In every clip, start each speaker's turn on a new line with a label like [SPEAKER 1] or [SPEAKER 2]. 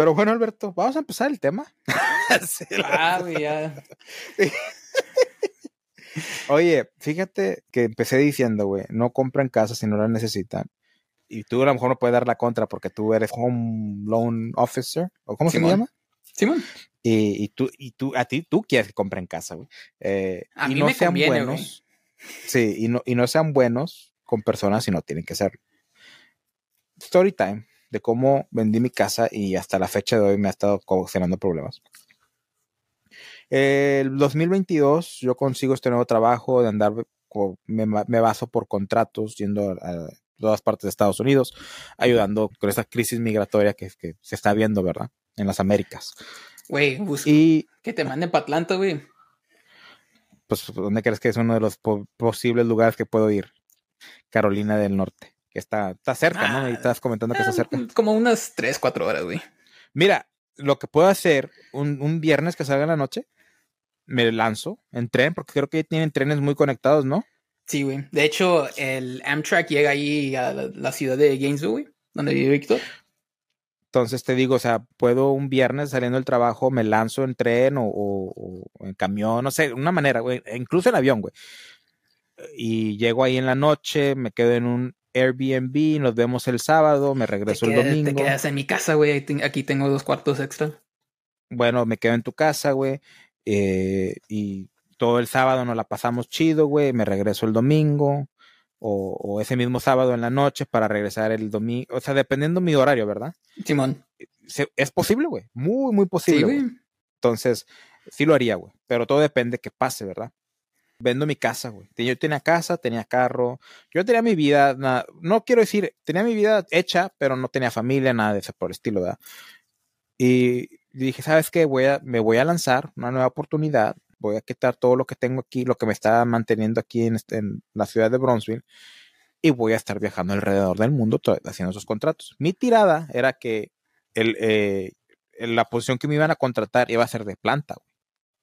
[SPEAKER 1] Pero bueno, Alberto, vamos a empezar el tema.
[SPEAKER 2] ah, güey, ya.
[SPEAKER 1] Oye, fíjate que empecé diciendo, güey, no compren casa si no la necesitan. Y tú a lo mejor no puedes dar la contra porque tú eres home loan officer, o cómo se llama.
[SPEAKER 2] Simón.
[SPEAKER 1] Y, y, tú, y tú, a ti, tú quieres que compren casa, güey. Eh,
[SPEAKER 2] a
[SPEAKER 1] y
[SPEAKER 2] mí
[SPEAKER 1] no
[SPEAKER 2] me
[SPEAKER 1] sean
[SPEAKER 2] conviene,
[SPEAKER 1] buenos. Sí, y no, y no sean buenos con personas si no tienen que ser. Story time de cómo vendí mi casa y hasta la fecha de hoy me ha estado ocasionando problemas. El 2022 yo consigo este nuevo trabajo de andar, me, me baso por contratos yendo a, todas partes de Estados Unidos, ayudando con esa crisis migratoria que, que se está viendo, ¿verdad? En las Américas.
[SPEAKER 2] Güey,
[SPEAKER 1] Y
[SPEAKER 2] que te manden para Atlanta, güey.
[SPEAKER 1] pues, ¿dónde crees que es uno de los po posibles lugares que puedo ir? Carolina del Norte, que está, está cerca, ¿no? Y
[SPEAKER 2] Ah,
[SPEAKER 1] estás comentando que está cerca.
[SPEAKER 2] Como unas 3, 4 horas, güey.
[SPEAKER 1] Mira, lo que puedo hacer un, un viernes que salga en la noche, me lanzo en tren, porque creo que tienen trenes muy conectados, ¿no?
[SPEAKER 2] Sí, güey. De hecho, el Amtrak llega ahí a la, la ciudad de Gainesville, güey, donde vive Víctor.
[SPEAKER 1] Entonces te digo, o sea, puedo un viernes saliendo del trabajo, me lanzo en tren o, o, o en camión, no sé, una manera, güey, incluso en avión, güey. Y llego ahí en la noche, me quedo en un Airbnb, nos vemos el sábado, me regreso el domingo.
[SPEAKER 2] Te quedas en mi casa, güey. Aquí tengo dos cuartos extra.
[SPEAKER 1] Bueno, me quedo en tu casa, güey. Eh, y todo el sábado nos la pasamos chido, güey. Me regreso el domingo. O, o, ese mismo sábado en la noche para regresar el domingo. O sea, dependiendo mi horario, ¿verdad?
[SPEAKER 2] Simón.
[SPEAKER 1] Es posible, güey. Muy, muy posible.
[SPEAKER 2] Sí, güey.
[SPEAKER 1] Entonces, sí lo haría, güey. Pero todo depende que pase, ¿verdad? Vendo mi casa, güey. Yo tenía casa, tenía carro. Yo tenía mi vida, nada, no quiero decir, tenía mi vida hecha, pero no tenía familia, nada de eso por el estilo, ¿verdad? Y dije, ¿sabes qué? Voy a, me voy a lanzar una nueva oportunidad. Voy a quitar todo lo que tengo aquí, lo que me está manteniendo aquí en, este, en la ciudad de Bronzeville. Y voy a estar viajando alrededor del mundo haciendo esos contratos. Mi tirada era que el, eh, la posición que me iban a contratar iba a ser de planta. Güey.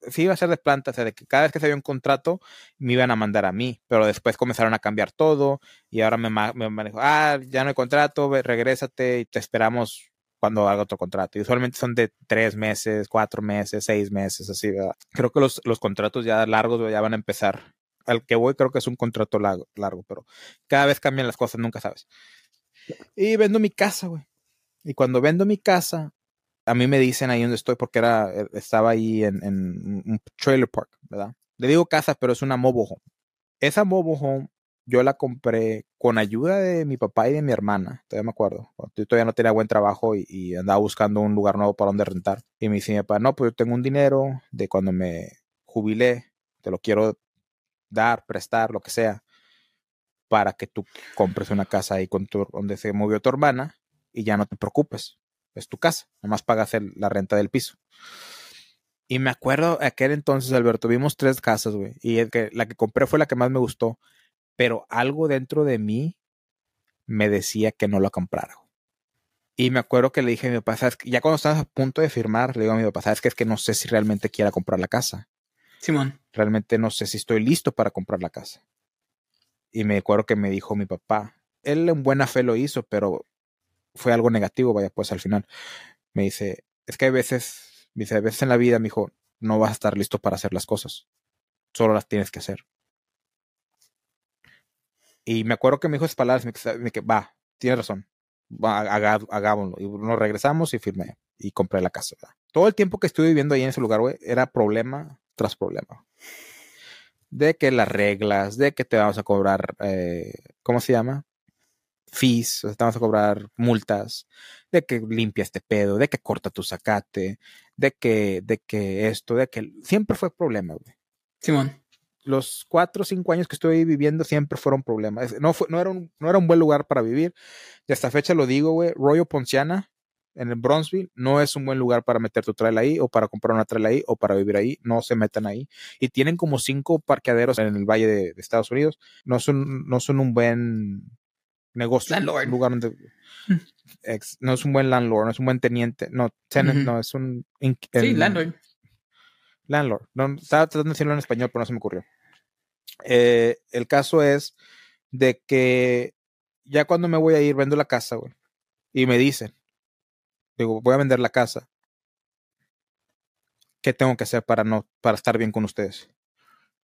[SPEAKER 1] Sí, iba a ser de planta, o sea, de que cada vez que se había un contrato me iban a mandar a mí, pero después comenzaron a cambiar todo y ahora me, me manejo, ah, ya no hay contrato, regrésate y te esperamos cuando haga otro contrato. Y usualmente son de tres meses, cuatro meses, seis meses, así, ¿verdad? Creo que los, los contratos ya largos ya van a empezar. Al que voy creo que es un contrato largo, largo, pero cada vez cambian las cosas, nunca sabes. Y vendo mi casa, güey. Y cuando vendo mi casa, a mí me dicen ahí donde estoy, porque era, estaba ahí en, un trailer park, ¿verdad? Le digo casa, pero es una mobile home. Esa mobile home yo la compré con ayuda de mi papá y de mi hermana, todavía me acuerdo. Yo todavía no tenía buen trabajo y, y, andaba buscando un lugar nuevo para donde rentar. Y me dice mi papá, no, pues yo tengo un dinero de cuando me jubilé, te lo quiero dar, prestar, lo que sea, para que tú compres una casa ahí con tu, donde se movió tu hermana y ya no te preocupes. Es tu casa, nomás pagas el, la renta del piso. Y me acuerdo aquel entonces, Alberto, vimos tres casas, güey. Y el que, la que compré fue la que más me gustó pero algo dentro de mí me decía que no lo comprara. Y me acuerdo que le dije a mi papá, ¿sabes? ya cuando estabas a punto de firmar, le digo a mi papá, ¿sabes que es que no sé si realmente quiera comprar la casa?
[SPEAKER 2] Simón.
[SPEAKER 1] Realmente no sé si estoy listo para comprar la casa. Y me acuerdo que me dijo mi papá, él en buena fe lo hizo, pero fue algo negativo, vaya, pues al final. Me dice, es que hay veces, dice, a veces en la vida, me dijo, no vas a estar listo para hacer las cosas. Solo las tienes que hacer. Y me acuerdo que me dijo esas palabras, me que va, tiene razón, va, hagámoslo. Y nos regresamos y firmé y compré la casa. Todo el tiempo que estuve viviendo ahí en ese lugar, güey, era problema tras problema. De que las reglas, de que te vamos a cobrar, eh, ¿cómo se llama? Fees, o sea, te vamos a cobrar multas, de que limpia este pedo, de que corta tu zacate, de que, de que esto, de que siempre fue problema, güey.
[SPEAKER 2] Simón
[SPEAKER 1] los cuatro o cinco años que estoy viviendo siempre fueron problemas. No, fue, no, era un, no era un buen lugar para vivir. Y hasta fecha lo digo, güey. Royal Ponciana, en el Bronzeville, no es un buen lugar para meter tu trail ahí, o para comprar una trail ahí, o para vivir ahí. No se metan ahí. Y tienen como cinco parqueaderos en el Valle de, de Estados Unidos. No son, no son un buen negocio.
[SPEAKER 2] Landlord.
[SPEAKER 1] Lugar donde. Ex, no es un buen landlord, no es un buen teniente. No, tenant, uh -huh. no, es un.
[SPEAKER 2] Sí, landlord.
[SPEAKER 1] Landlord. No, estaba tratando de decirlo en español, pero no se me ocurrió. Eh, el caso es de que ya cuando me voy a ir, vendo la casa, güey. Y me dicen, digo, voy a vender la casa. ¿Qué tengo que hacer para no, para estar bien con ustedes?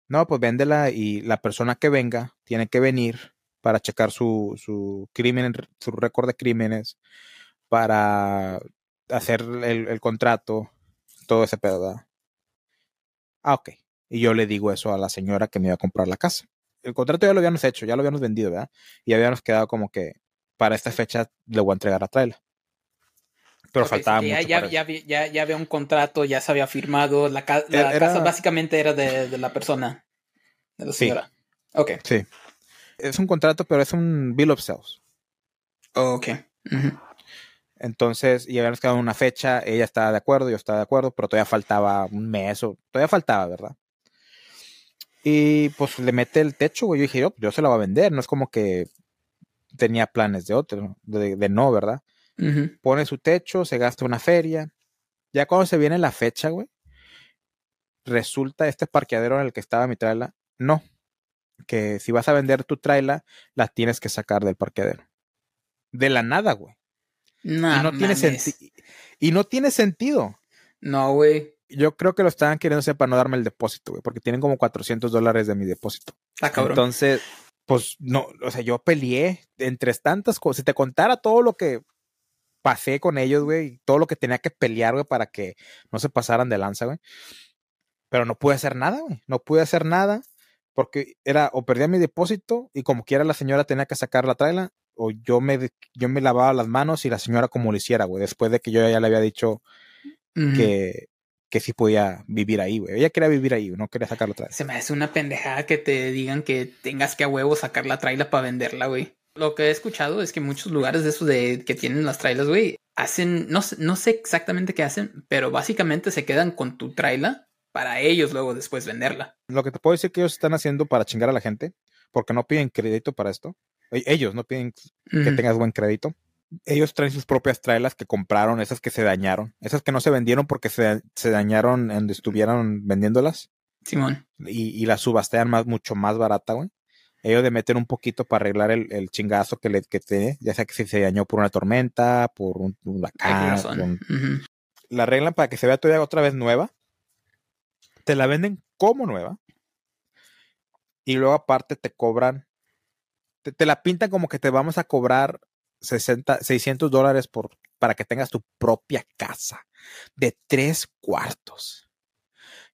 [SPEAKER 1] No, pues véndela y la persona que venga tiene que venir para checar su, su crimen, su récord de crímenes, para hacer el, el contrato, todo ese pedo. ¿verdad? Ah, ok. Y yo le digo eso a la señora que me iba a comprar la casa. El contrato ya lo habíamos hecho, ya lo habíamos vendido, ¿verdad? Y habíamos quedado como que para esta fecha le voy a entregar a Traila. Pero
[SPEAKER 2] Ok,
[SPEAKER 1] faltaba
[SPEAKER 2] sí, ya,
[SPEAKER 1] mucho.
[SPEAKER 2] ya,
[SPEAKER 1] para
[SPEAKER 2] ya, vi- ya, ya había un contrato, ya se había firmado. La, ca- la
[SPEAKER 1] Era- era-
[SPEAKER 2] casa básicamente era de, de la persona, de la
[SPEAKER 1] Sí.
[SPEAKER 2] señora. Ok.
[SPEAKER 1] Sí. Es un contrato, pero es un bill of sales.
[SPEAKER 2] Ok. Ujú.
[SPEAKER 1] Entonces, y habíamos quedado en una fecha, ella estaba de acuerdo, yo estaba de acuerdo, pero todavía faltaba un mes o todavía faltaba, ¿verdad? Y pues le mete el techo, güey. Yo dije, yo, yo se la voy a vender, no es como que tenía planes de otro, de, de no, ¿verdad? Pone su techo, se gasta una feria. Ya cuando se viene la fecha, güey, resulta este parqueadero en el que estaba mi traila, no. Que si vas a vender tu traila, la tienes que sacar del parqueadero. De la nada, güey.
[SPEAKER 2] No,
[SPEAKER 1] y no tiene
[SPEAKER 2] mames.
[SPEAKER 1] sentido. Y no tiene sentido.
[SPEAKER 2] No, güey.
[SPEAKER 1] Yo creo que lo estaban queriendo hacer para no darme el depósito, güey, porque tienen como 400 dólares de mi depósito.
[SPEAKER 2] Está cabrón.
[SPEAKER 1] Entonces, pues no, o sea, yo peleé entre tantas cosas. Si te contara todo lo que pasé con ellos, güey, y todo lo que tenía que pelear, güey, para que no se pasaran de lanza, güey. Pero no pude hacer nada, güey. No pude hacer nada porque era o perdía mi depósito y como quiera la señora tenía que sacar la traila o yo me, yo me lavaba las manos y la señora como lo hiciera, güey, después de que yo ya le había dicho que, que sí podía vivir ahí, güey. Ella quería vivir ahí, no quería sacarlo otra vez.
[SPEAKER 2] Se me hace una pendejada que te digan que tengas que a huevo sacar la traila para venderla, güey. Lo que he escuchado es que muchos lugares de esos de que tienen las trailas, güey, hacen, no, no sé exactamente qué hacen, pero básicamente se quedan con tu traila para ellos luego después venderla.
[SPEAKER 1] Lo que te puedo decir que ellos están haciendo para chingar a la gente, porque no piden crédito para esto. E- Ellos no piden que tengas buen crédito. Ellos traen sus propias trailas que compraron, esas que se dañaron, esas que no se vendieron porque se, se dañaron en donde estuvieron vendiéndolas
[SPEAKER 2] Simón.
[SPEAKER 1] y, y las subastean más, mucho más barata, güey. Ellos le meten un poquito para arreglar el, el chingazo que le que tiene, ya sea que si se dañó por una tormenta, por un huracán, por un- la arreglan para que se vea todavía otra vez nueva. Te la venden como nueva. Y luego aparte te cobran, te, te la pintan como que te vamos a cobrar 60, 600 dólares por, para que tengas tu propia casa de tres cuartos.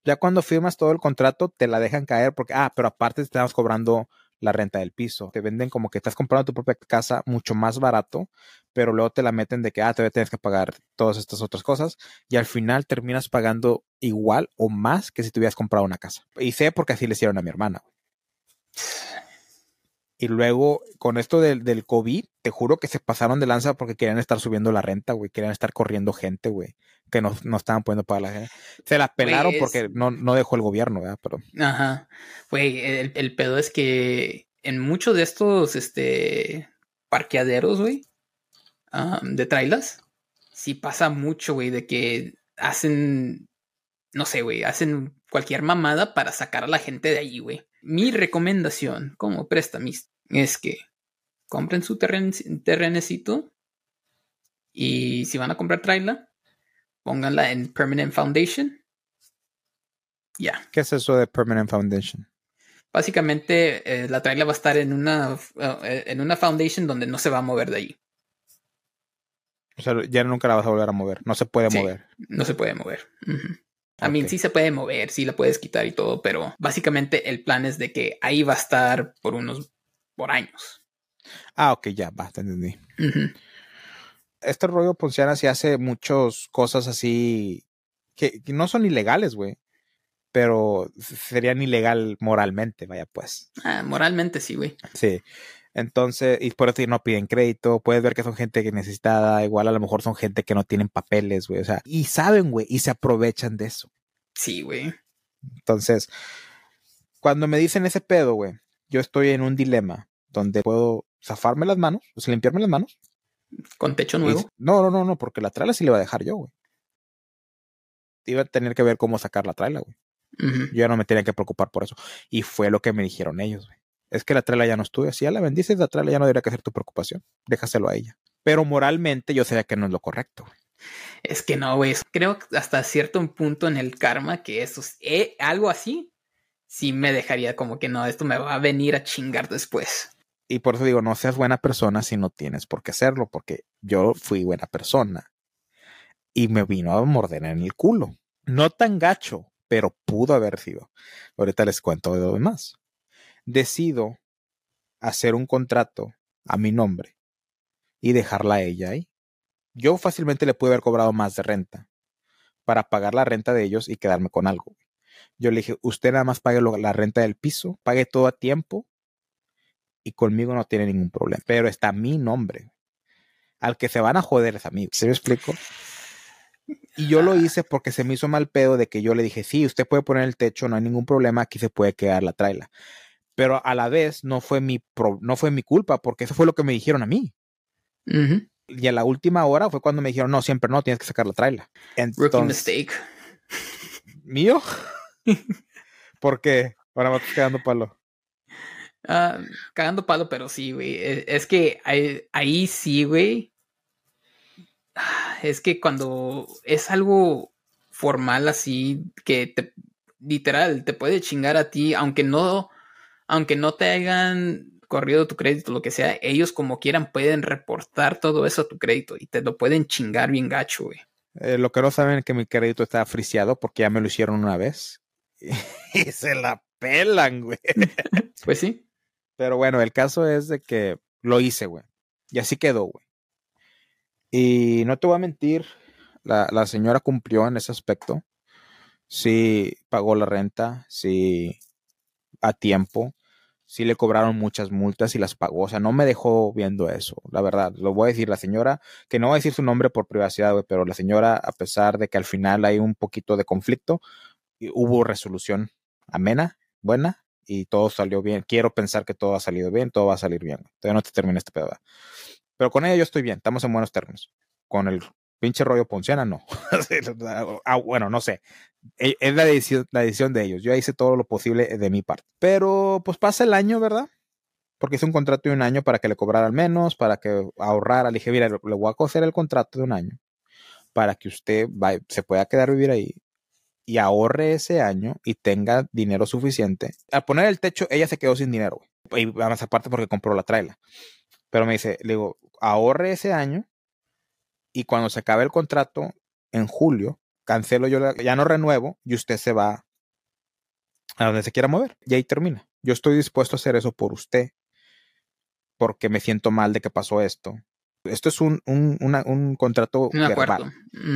[SPEAKER 1] Ya cuando firmas todo el contrato te la dejan caer porque, ah, pero aparte te estamos cobrando la renta del piso. Te venden como que estás comprando tu propia casa mucho más barato, pero luego te la meten de que, ah, todavía tienes que pagar todas estas otras cosas y al final terminas pagando igual o más que si te hubieras comprado una casa. Y sé porque así le hicieron a mi hermana. Y luego, con esto del, del COVID, te juro que se pasaron de lanza porque querían estar subiendo la renta, güey. Querían estar corriendo gente, güey. Que no, no estaban pudiendo pagar la gente. Se la pelaron
[SPEAKER 2] es-
[SPEAKER 1] porque no, no dejó el gobierno, ¿verdad? Pero
[SPEAKER 2] Ajá. Güey, el, el pedo es que en muchos de estos este, parqueaderos, güey, am, de trailas, sí pasa mucho, güey, de que hacen, no sé, güey, hacen cualquier mamada para sacar a la gente de allí, güey. Mi recomendación como prestamista es que compren su terren terrenecito y si van a comprar traila, pónganla en Permanent Foundation. Ya.
[SPEAKER 1] ¿qué es eso de Permanent Foundation?
[SPEAKER 2] Básicamente, eh, la trailer va a estar en una, eh, en una foundation donde no se va a mover de ahí.
[SPEAKER 1] O sea, ya nunca la vas a volver a mover. No se puede
[SPEAKER 2] Sí.
[SPEAKER 1] mover.
[SPEAKER 2] No se puede mover. Ujú. A mí sí se puede mover, sí la puedes quitar y todo, pero básicamente el plan es de que ahí va a estar por unos, por años.
[SPEAKER 1] Ah, ok, ya, va, te entendí.
[SPEAKER 2] Ujú.
[SPEAKER 1] Este rollo Ponciana sí hace muchas cosas así que, que no son ilegales, güey. Pero serían ilegal moralmente, vaya pues.
[SPEAKER 2] Ah, moralmente sí, güey.
[SPEAKER 1] Sí. Entonces, y por eso no piden crédito. Puedes ver que son gente que necesitada. Igual a lo mejor son gente que no tienen papeles, güey. O sea, y saben, güey, y se aprovechan de eso.
[SPEAKER 2] Sí, güey.
[SPEAKER 1] Entonces, cuando me dicen ese pedo, güey, yo estoy en un dilema donde puedo zafarme las manos, o sea, limpiarme las manos.
[SPEAKER 2] Con techo nuevo.
[SPEAKER 1] no, no, no, no, porque la trala sí le iba a dejar yo, güey. Iba a tener que ver cómo sacar la trala, güey. Yo ya no me tenía que preocupar por eso. Y fue lo que me dijeron ellos, güey. Es que la trela ya no estuve. Si ya la bendices, la trela ya no debería que ser tu preocupación. Déjaselo a ella. Pero moralmente yo sabía que no es lo correcto, güey.
[SPEAKER 2] Es que no, güey. Creo que hasta cierto punto en el karma que eso es eh, algo así, sí me dejaría como que no, esto me va a venir a chingar después.
[SPEAKER 1] Y por eso digo, no seas buena persona si no tienes por qué hacerlo, porque yo fui buena persona. Y me vino a morder en el culo. No tan gacho, pero pudo haber sido. Ahorita les cuento de lo demás. Decido hacer un contrato a mi nombre y dejarla a ella ahí. Yo fácilmente le pude haber cobrado más de renta para pagar la renta de ellos y quedarme con algo. Yo le dije, usted nada más pague la renta del piso, pague todo a tiempo y conmigo no tiene ningún problema. Pero está mi nombre. Al que se van a joder es a mí. ¿Se me explico? Y yo lo hice porque se me hizo mal pedo de que yo le dije, sí, usted puede poner el techo, no hay ningún problema, aquí se puede quedar la traila. Pero a la vez no fue mi, no fue mi culpa porque eso fue lo que me dijeron a mí. Y a la última hora fue cuando me dijeron, no, siempre no, tienes que sacar la traila.
[SPEAKER 2] Rookie mistake.
[SPEAKER 1] ¿Mío? ¿Por qué? Ahora me estás quedando palo.
[SPEAKER 2] Ah, cagando palo, pero sí, güey. E, es, que ahí, sí, güey. Es que cuando es algo formal así, que te, literal, te puede chingar a ti, aunque no, aunque no te hayan corrido tu crédito, lo que sea, ellos como quieran pueden reportar todo eso a tu crédito y te lo pueden chingar bien gacho, güey.
[SPEAKER 1] Eh, lo que no saben es que mi crédito está friciado porque ya me lo hicieron una vez. y se la pelan, güey.
[SPEAKER 2] pues sí.
[SPEAKER 1] Pero bueno, el caso es de que lo hice, güey. Y así quedó, güey. Y no te voy a mentir, la, señora cumplió en ese aspecto. Sí pagó la renta, sí a tiempo, sí le cobraron muchas multas y las pagó. O sea, no me dejó viendo eso, la verdad. Lo voy a decir, la señora, que no voy a decir su nombre por privacidad, güey, pero la señora, a pesar de que al final hay un poquito de conflicto, hubo resolución amena, buena, y todo salió bien. Quiero pensar que todo ha salido bien, todo va a salir bien. Todavía no te termina este pedo. Pero con ella yo estoy bien, estamos en buenos términos. Con el pinche rollo ponciana, no. ah, bueno, no sé. E, es la decisión, la decisión de ellos. Yo hice todo lo posible de mi parte. Pero pues pasa el año, ¿verdad? Porque hice un contrato de un año para que le cobrara al menos, para que ahorrara. Le dije, mira, le voy a coser el contrato de un año para que usted se pueda quedar vivir ahí y ahorre ese año y tenga dinero suficiente. Al poner el techo, ella se quedó sin dinero, Y más aparte porque compró la traila. Pero me dice, le digo, ahorre ese año y cuando se acabe el contrato en julio, cancelo yo, ya no renuevo y usted se va a donde se quiera mover. Y ahí termina. Yo estoy dispuesto a hacer eso por usted porque me siento mal de que pasó esto esto es un, un, contrato
[SPEAKER 2] un
[SPEAKER 1] verbal,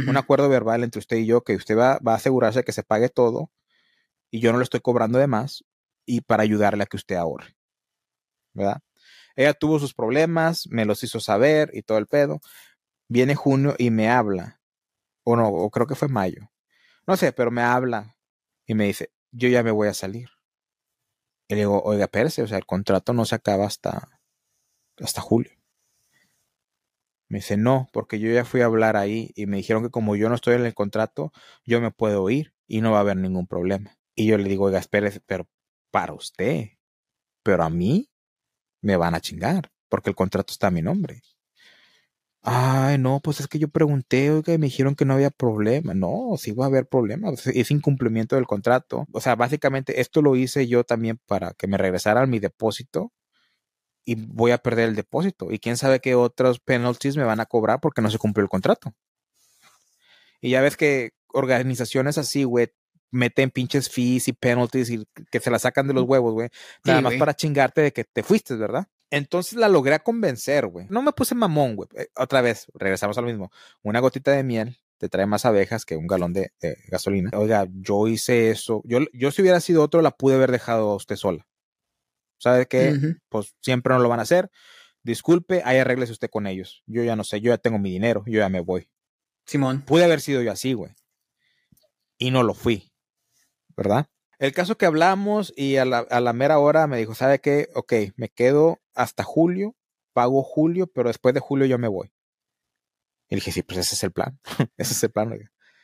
[SPEAKER 1] un acuerdo verbal entre usted y yo, que usted va, va, a asegurarse que se pague todo y yo no le estoy cobrando de más y para ayudarle a que usted ahorre. ¿Verdad? Ella tuvo sus problemas, me los hizo saber y todo el pedo. Viene junio y me habla, o no, o creo que fue mayo. No sé, pero me habla y me dice, yo ya me voy a salir. Y le digo, oiga, Perse, o sea, el contrato no se acaba hasta, hasta julio. Me dice, no, porque yo ya fui a hablar ahí y me dijeron que como yo no estoy en el contrato, yo me puedo ir y no va a haber ningún problema. Y yo le digo, oiga, pero para usted, pero a mí me van a chingar, porque el contrato está a mi nombre. Ay, no, pues es que yo pregunté, oiga, y me dijeron que no había problema. No, sí va a haber problema. Es incumplimiento del contrato. O sea, básicamente esto lo hice yo también para que me regresaran mi depósito y voy a perder el depósito. Y quién sabe qué otros penalties me van a cobrar porque no se cumplió el contrato. Y ya ves que organizaciones así, güey, meten pinches fees y penalties y que se la sacan de los huevos, güey. Nada más para chingarte de que te fuiste, ¿verdad? Entonces la logré convencer, güey. No me puse mamón, güey. Eh, otra vez, regresamos a lo mismo. Una gotita de miel te trae más abejas que un galón de, gasolina. Oiga, yo hice eso. Yo, yo si hubiera sido otro, la pude haber dejado a usted sola. ¿Sabe qué? Pues siempre no lo van a hacer. Disculpe, ahí arreglese usted con ellos. Yo ya no sé, yo ya tengo mi dinero, yo ya me voy.
[SPEAKER 2] Simón.
[SPEAKER 1] Pude haber sido yo así, güey. Y no lo fui. ¿Verdad? El caso que hablamos y a la, mera hora me dijo, ¿sabe qué? Ok, me quedo hasta julio, pago julio, pero después de julio yo me voy. Y dije, sí, pues ese es el plan. ese es el plan,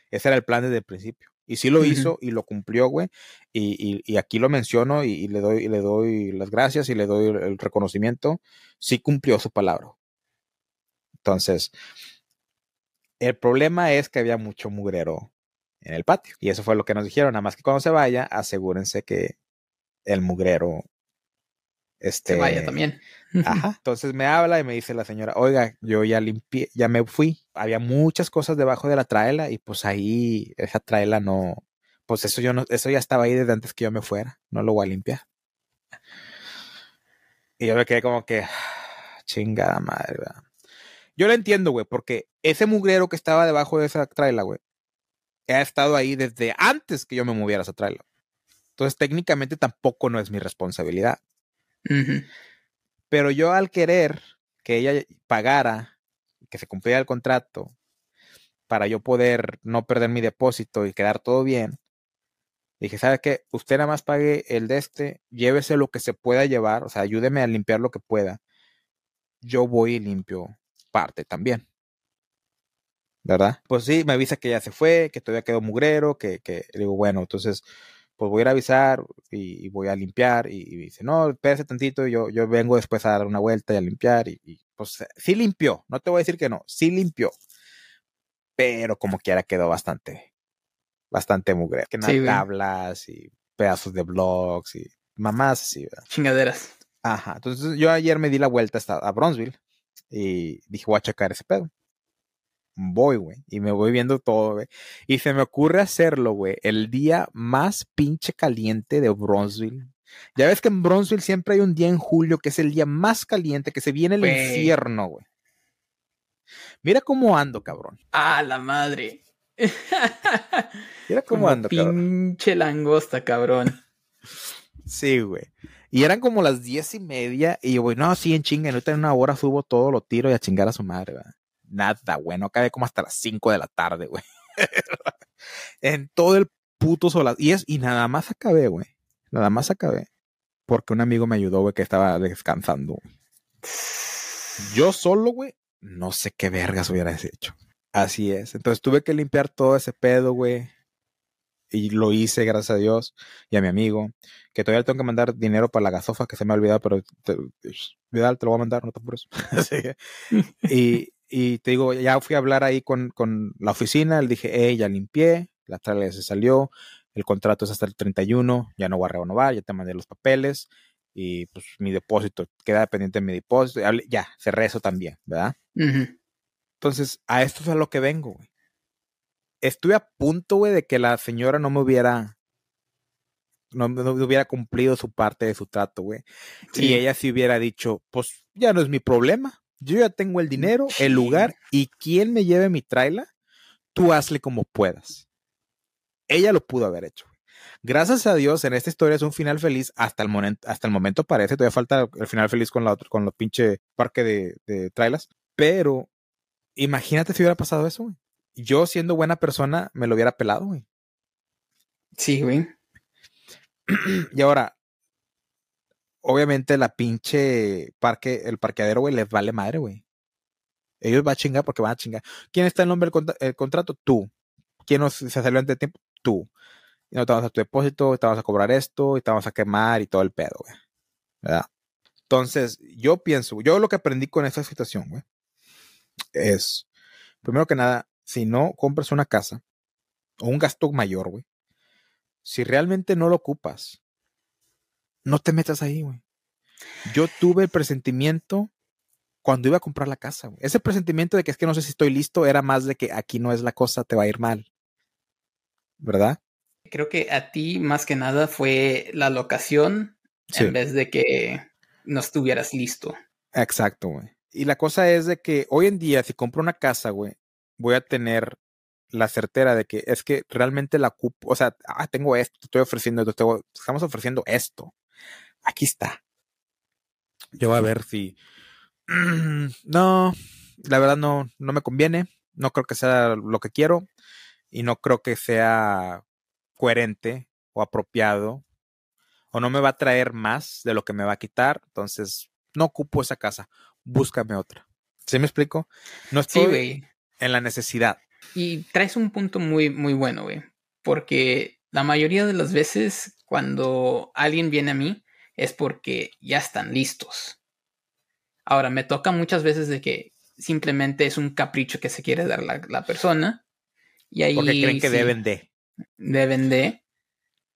[SPEAKER 1] Ese era el plan desde el principio. Y sí lo hizo y lo cumplió, güey. Y, aquí lo menciono y, le doy, le doy las gracias y le doy el reconocimiento. Sí cumplió su palabra. Entonces, El problema es que había mucho mugrero en el patio. Y eso fue lo que nos dijeron. Nada más que cuando se vaya, asegúrense que el mugrero este,
[SPEAKER 2] Se vaya también.
[SPEAKER 1] Ajá. Entonces me habla y me dice la señora, oiga, yo ya limpié, ya me fui. Había muchas cosas debajo de la traela y pues ahí esa traela no, pues eso yo no, eso ya estaba ahí desde antes que yo me fuera. No lo voy a limpiar. Y yo me quedé como que, chingada madre, ¿verdad? Yo lo entiendo, güey, porque ese mugrero que estaba debajo de esa traila, güey, ha estado ahí desde antes que yo me moviera a esa traila. Entonces, técnicamente tampoco no es mi responsabilidad. Pero yo al querer que ella pagara, que se cumpliera el contrato, para yo poder no perder mi depósito y quedar todo bien, dije, ¿sabe qué? Usted nada más pague el de este, llévese lo que se pueda llevar, o sea, ayúdeme a limpiar lo que pueda. Yo voy y limpio parte también. ¿Verdad? Pues sí, me avisa que ya se fue, que todavía quedó mugrero, que, que digo, bueno, entonces pues voy a ir a avisar y, voy a limpiar. Y, dice, no, espérese tantito, yo, yo vengo después a dar una vuelta y a limpiar. Y, pues sí limpió, no te voy a decir que no, sí limpió. Pero como quiera quedó bastante, bastante mugre. Que sí, tablas y pedazos de blogs y mamás así, ¿verdad?
[SPEAKER 2] Chingaderas.
[SPEAKER 1] Ajá, entonces yo ayer me di la vuelta hasta a Bronzeville y dije, voy a checar ese pedo voy, güey. Y me voy viendo todo, güey. Y se me ocurre hacerlo, güey, el día más pinche caliente de Bronzeville. Ya ves que en Bronzeville siempre hay un día en julio que es el día más caliente, que se viene el infierno, güey. Mira cómo ando, cabrón.
[SPEAKER 2] Ah, la madre.
[SPEAKER 1] Mira cómo ando,
[SPEAKER 2] cabrón. Pinche langosta, cabrón.
[SPEAKER 1] sí, güey. Y eran como las diez y media. Y yo, güey, no, sí, en chinga. Ahorita en una hora subo todo, lo tiro y a chingar a su madre, güey nada, güey. No cabe como hasta las 5 de la tarde, güey. en todo el puto sol. Y, es, y nada más acabé, güey. Nada más acabé. Porque un amigo me ayudó, güey, que estaba descansando. Yo solo, güey, no sé qué vergas hubiera hecho. Así es. Entonces tuve que limpiar todo ese pedo, güey. Y lo hice, gracias a Dios y a mi amigo. Que todavía le tengo que mandar dinero para la gasofa que se me ha olvidado, pero te, te lo voy a mandar, no te apures. y, y te digo, ya fui a hablar ahí con, con la oficina, le dije, eh, ya limpié, la trailer se salió, el contrato es hasta el 31, ya no voy a renovar, ya te mandé los papeles y pues mi depósito, queda dependiente de mi depósito, ya, cerré eso también, ¿verdad? Entonces, a esto es a lo que vengo, güey. Estuve a punto, güey, de que la señora no me hubiera, no, no hubiera cumplido su parte de su trato, güey. Y ella sí hubiera dicho, pues ya no es mi problema, yo ya tengo el dinero, el lugar y quien me lleve mi trailer, tú hazle como puedas. Ella lo pudo haber hecho. Gracias a Dios, en esta historia es un final feliz. Hasta el, momento, hasta el momento parece. Todavía falta el final feliz con, la, con los pinche parque de, de trailers. Pero imagínate si hubiera pasado eso, güey. Yo, siendo buena persona, me lo hubiera pelado, güey.
[SPEAKER 2] Sí, güey.
[SPEAKER 1] y ahora, obviamente la pinche parque, el parqueadero, güey, les vale madre, güey. Ellos van a chingar porque van a chingar. ¿Quién está en nombre del contrato? Tú. ¿Quién nos, se salió antes de tiempo? Tú. Y no te vamos a tu depósito, te vamos a cobrar esto, y te a quemar y todo el pedo, güey. ¿Verdad? Entonces, yo pienso, yo lo que aprendí con esta situación, güey, es, primero que nada, si no compras una casa o un gasto mayor, güey, si realmente no lo ocupas, no te metas ahí, güey. Yo tuve el presentimiento cuando iba a comprar la casa, güey. Ese presentimiento de que es que no sé si estoy listo era más de que aquí no es la cosa, te va a ir mal. ¿Verdad?
[SPEAKER 2] Creo que a ti más que nada fue la locación en vez de que no estuvieras listo.
[SPEAKER 1] Exacto, güey. Y la cosa es de que hoy en día, si compro una casa, güey, voy a tener la certera de que es que realmente la cupo, o sea, ah, tengo esto, estoy ofreciendo esto, estamos ofreciendo esto aquí está. Yo voy a ver si... No, la verdad no, no me conviene. No creo que sea lo que quiero. Y no creo que sea coherente o apropiado. O no me va a traer más de lo que me va a quitar. Entonces, no ocupo esa casa. Búscame otra. ¿Sí me explico? No estoy en la necesidad.
[SPEAKER 2] Y traes un punto muy, muy bueno, güey. Porque la mayoría de las veces cuando alguien viene a mí, es porque ya están listos. Ahora, me toca muchas veces de que simplemente es un capricho que se quiere dar la, la persona. Y ahí,
[SPEAKER 1] Porque creen que
[SPEAKER 2] sí,
[SPEAKER 1] deben de.
[SPEAKER 2] deben de.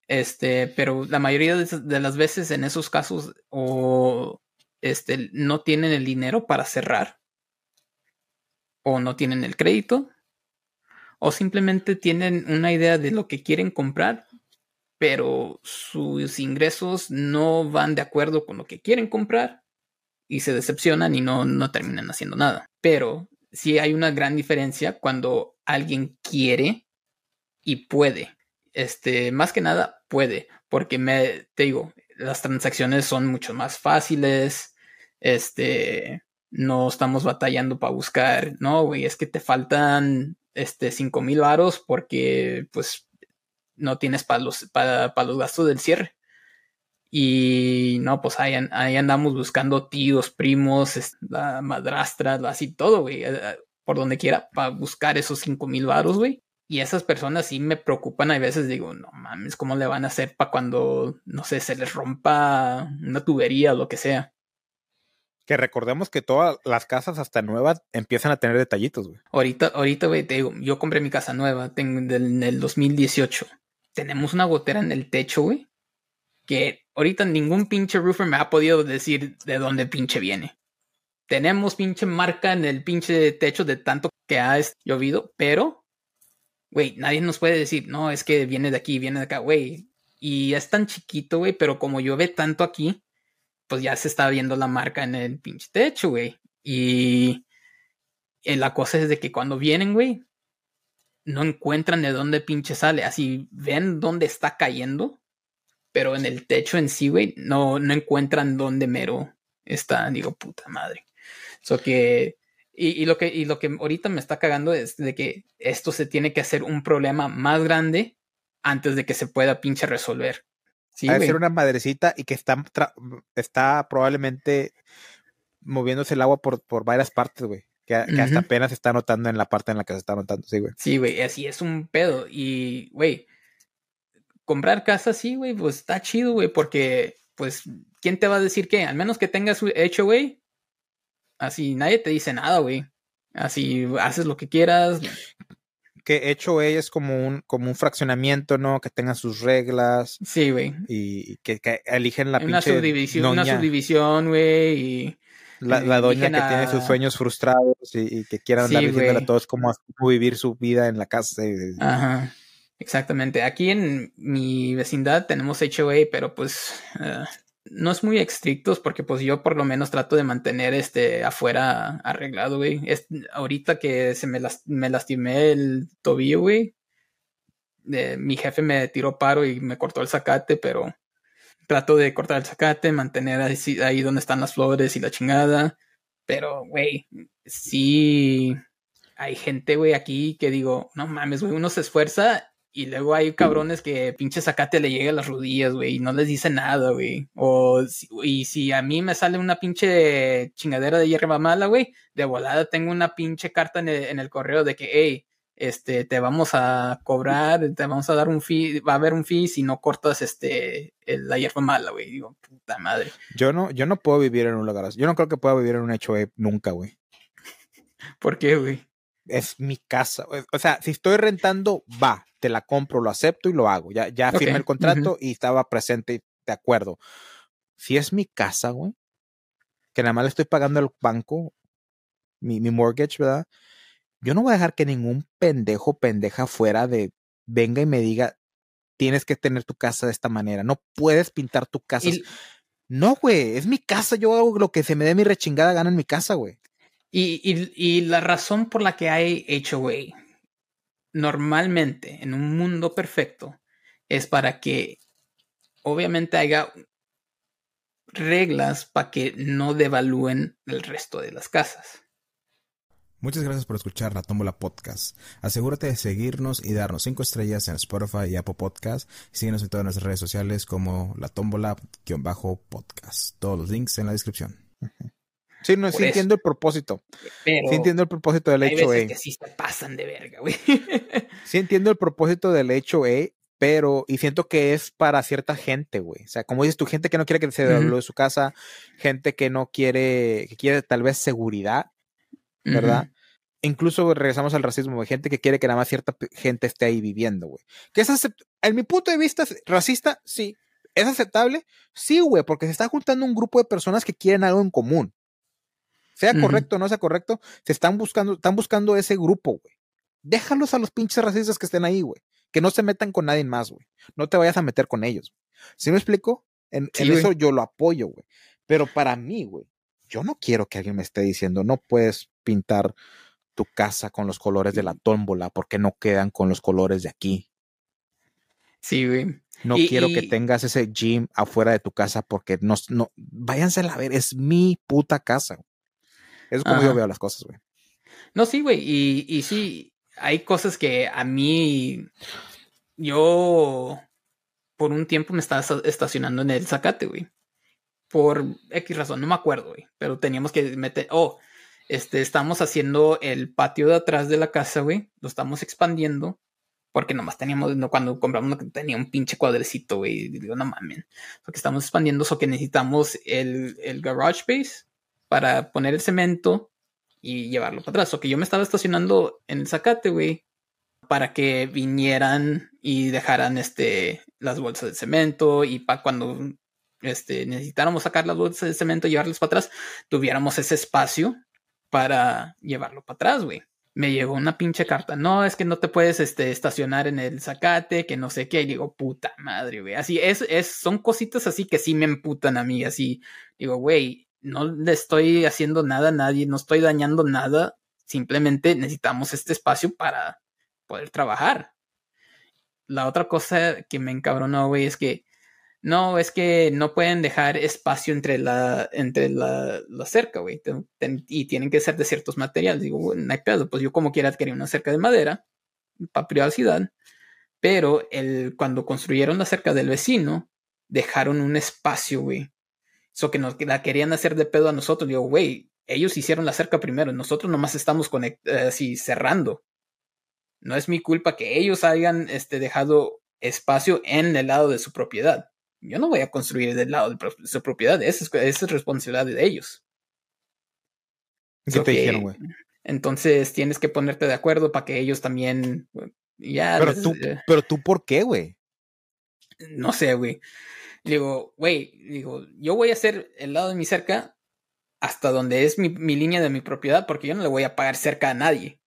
[SPEAKER 2] Este, pero la mayoría de, de las veces en esos casos o este, no tienen el dinero para cerrar o no tienen el crédito o simplemente tienen una idea de lo que quieren comprar, pero sus ingresos no van de acuerdo con lo que quieren comprar y se decepcionan y no, no terminan haciendo nada. Pero sí hay una gran diferencia cuando alguien quiere y puede. Este, más que nada puede, porque me te digo, las transacciones son mucho más fáciles. Este, no estamos batallando para buscar, no, güey, es que te faltan este cinco mil varos porque pues no tienes para los, para, para los gastos del cierre. Y no, pues ahí, ahí andamos buscando tíos, primos, la madrastra, así todo, güey, eh, eh, por donde quiera, para buscar esos cinco mil varos, güey. Y esas personas sí me preocupan. Hay veces digo, no mames, ¿cómo le van a hacer para cuando, no sé, se les rompa una tubería o lo que sea?
[SPEAKER 1] Que recordemos que todas las casas, hasta nuevas, empiezan a tener detallitos, güey.
[SPEAKER 2] Ahorita, ahorita, güey, te digo, yo compré mi casa nueva tengo del, en el 2018. Tenemos una gotera en el techo, güey. Que ahorita ningún pinche roofer me ha podido decir de dónde pinche viene. Tenemos pinche marca en el pinche techo de tanto que ha llovido, pero, güey, nadie nos puede decir, no, es que viene de aquí, viene de acá, güey. Y es tan chiquito, güey, pero como llueve tanto aquí, pues ya se está viendo la marca en el pinche techo, güey. Y eh, la cosa es de que cuando vienen, güey, no encuentran de dónde pinche sale. Así ven dónde está cayendo, pero en el techo en sí, güey, no, no encuentran dónde mero está. Digo, puta madre. So que. Y, y lo que, y lo que ahorita me está cagando es de que esto se tiene que hacer un problema más grande antes de que se pueda pinche resolver. Sí, güey.
[SPEAKER 1] ser una madrecita y que está, está probablemente moviéndose el agua por, por varias partes, güey. Que, que hasta apenas se está notando en la parte en la que se está notando, sí, güey.
[SPEAKER 2] Sí, güey, así es un pedo. Y, güey, comprar casa, sí, güey, pues está chido, güey, porque, pues, ¿quién te va a decir qué? Al menos que tengas hecho, güey. Así nadie te dice nada, güey. Así haces lo que quieras.
[SPEAKER 1] Que hecho ella es como un, como un fraccionamiento, ¿no? Que tenga sus reglas
[SPEAKER 2] Sí, güey.
[SPEAKER 1] y, y que, que eligen la
[SPEAKER 2] Una
[SPEAKER 1] pinche
[SPEAKER 2] subdivisión, una subdivisión, güey, y
[SPEAKER 1] la, la doña que tiene sus sueños frustrados y, y que quieran andar
[SPEAKER 2] Sí,
[SPEAKER 1] diciéndole a todos cómo, cómo vivir su vida en la casa.
[SPEAKER 2] Ajá. Exactamente. Aquí en mi vecindad tenemos HOA, pero pues eh, no es muy estrictos porque pues yo por lo menos trato de mantener este afuera arreglado, güey. Es, ahorita que se me, las- me lastimé el tobillo, güey. eh, mi jefe me tiró paro y me cortó el zacate, pero trato de cortar el zacate, mantener ahí, ahí donde están las flores y la chingada. Pero, güey, sí hay gente, güey, aquí que digo, no mames, güey, uno se esfuerza y luego hay cabrones que pinche zacate le llega a las rodillas, güey, y no les dice nada, güey. O, y si a mí me sale una pinche chingadera de hierba mala, güey, de volada tengo una pinche carta en el, en el correo de que, hey, este, te vamos a cobrar, te vamos a dar un fee, va a haber un fee si no cortas, este, el- la hierba mala, güey. Digo, puta madre.
[SPEAKER 1] Yo no, yo no puedo vivir en un lugar así. Yo no creo que pueda vivir en un hecho nunca, güey.
[SPEAKER 2] ¿Por qué, güey?
[SPEAKER 1] Es mi casa. O sea, si estoy rentando, va, te la compro, lo acepto y lo hago. Ya, ya firmé el contrato y estaba presente de acuerdo. Si es mi casa, güey, que nada más le estoy pagando al banco, mi, mi mortgage, ¿verdad? Yo no voy a dejar que ningún pendejo, pendeja fuera de venga y me diga, tienes que tener tu casa de esta manera. No puedes pintar tu casa.
[SPEAKER 2] Y,
[SPEAKER 1] No, güey, es mi casa. Yo hago lo que se me dé mi rechingada gana en mi casa, güey.
[SPEAKER 2] y, y- y la razón por la que hay HOA normalmente en un mundo perfecto es para que obviamente haya reglas para que no devalúen el resto de las casas.
[SPEAKER 3] Muchas gracias por escuchar La Tómbola Podcast. Asegúrate de seguirnos y darnos 5 estrellas en Spotify y Apple Podcast. Síguenos en todas nuestras redes sociales como La Tómbola-podcast. Todos los links en la descripción.
[SPEAKER 1] Sí, no, sí entiendo el propósito.
[SPEAKER 2] Pero
[SPEAKER 1] Sí entiendo el propósito del hecho, eh.
[SPEAKER 2] que sí se pasan de verga, güey.
[SPEAKER 1] Sí entiendo el propósito del hecho, eh, pero y siento que es para cierta gente, güey. O sea, como dices tú, gente que no quiere que se
[SPEAKER 2] Ujú.
[SPEAKER 1] devalúe su casa, gente que no quiere, que quiere tal vez seguridad. ¿Verdad? Incluso regresamos al racismo, güey. Gente que quiere que nada más cierta gente esté ahí viviendo, güey. Que es En mi punto de vista, racista, sí. ¿Es aceptable? Sí, güey, porque se está juntando un grupo de personas que quieren algo en común. Sea correcto o no sea correcto, se están buscando, están buscando ese grupo, güey. Déjalos a los pinches racistas que estén ahí, güey. Que no se metan con nadie más, güey. No te vayas a meter con ellos. ¿Sí me explico? En, eso yo lo apoyo, güey. Pero para mí, güey, yo no quiero que alguien me esté diciendo, no puedes pintar tu casa con los colores de la tómbola porque no quedan con los colores de aquí.
[SPEAKER 2] Sí, güey.
[SPEAKER 1] No quiero que tengas ese gym afuera de tu casa porque no, no, váyanse a ver, es mi puta casa. Es como yo veo las cosas, güey.
[SPEAKER 2] No, sí, güey. Y, y sí, hay cosas que a mí, yo por un tiempo me estaba estacionando en el Zacate, güey. Por X razón, no me acuerdo, güey. Pero teníamos que meter, oh, este, estamos haciendo el patio de atrás de la casa, güey. Lo estamos expandiendo. Porque nomás teníamos, no, cuando compramos tenía un pinche cuadrecito, güey. Digo, no mames. Porque estamos expandiendo, eso que necesitamos el, el garage space para poner el cemento y llevarlo para atrás. O que yo me estaba estacionando en el zacate, güey, para que vinieran y dejaran este, las bolsas de cemento y para cuando este, necesitáramos sacar las bolsas de cemento y llevarlas para atrás, tuviéramos ese espacio para llevarlo para atrás, güey. Me llegó una pinche carta. No, es que no te puedes este, estacionar en el zacate, que no sé qué. Y digo, puta madre, güey. Así es, es, son cositas así que sí me emputan a mí. Así digo, güey, no le estoy haciendo nada a nadie, no estoy dañando nada, simplemente necesitamos este espacio para poder trabajar. La otra cosa que me encabronó, güey, es que no, es que no pueden dejar espacio entre la, entre la, la cerca, güey, y tienen que ser de ciertos materiales. Digo, no hay pedo, pues yo como quiera quería una cerca de madera para privacidad, pero el, cuando construyeron la cerca del vecino, dejaron un espacio, güey, eso que nos la querían hacer de pedo a nosotros. Digo, güey, ellos hicieron la cerca primero, nosotros nomás estamos eh, así cerrando. No es mi culpa que ellos hayan este, dejado espacio en el lado de su propiedad. Yo no voy a construir del lado de su propiedad, esa es, responsabilidad de ellos.
[SPEAKER 1] ¿Qué te dijeron, güey?
[SPEAKER 2] Entonces tienes que ponerte de acuerdo para que ellos también. Ya.
[SPEAKER 1] Pero tú, eh, pero tú, ¿por qué, güey?
[SPEAKER 2] No sé, güey digo, güey, digo, yo voy a hacer el lado de mi cerca hasta donde es mi, línea de mi propiedad, porque yo no le voy a pagar cerca a nadie.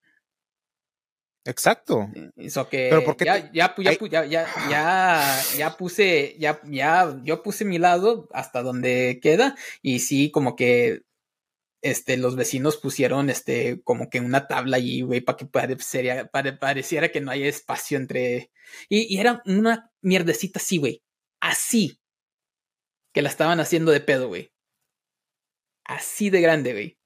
[SPEAKER 1] Exacto.
[SPEAKER 2] Eso que Pero porque ya, ya, ya, ya, ya, ya, puse, ya, ya, yo puse mi lado hasta donde queda, y sí, como que este, los vecinos pusieron este, como que una tabla allí, güey, para que pareciera, pareciera que no hay espacio entre. Y, y era una mierdecita así, güey. Así que la estaban haciendo de pedo, güey. Así de grande, güey.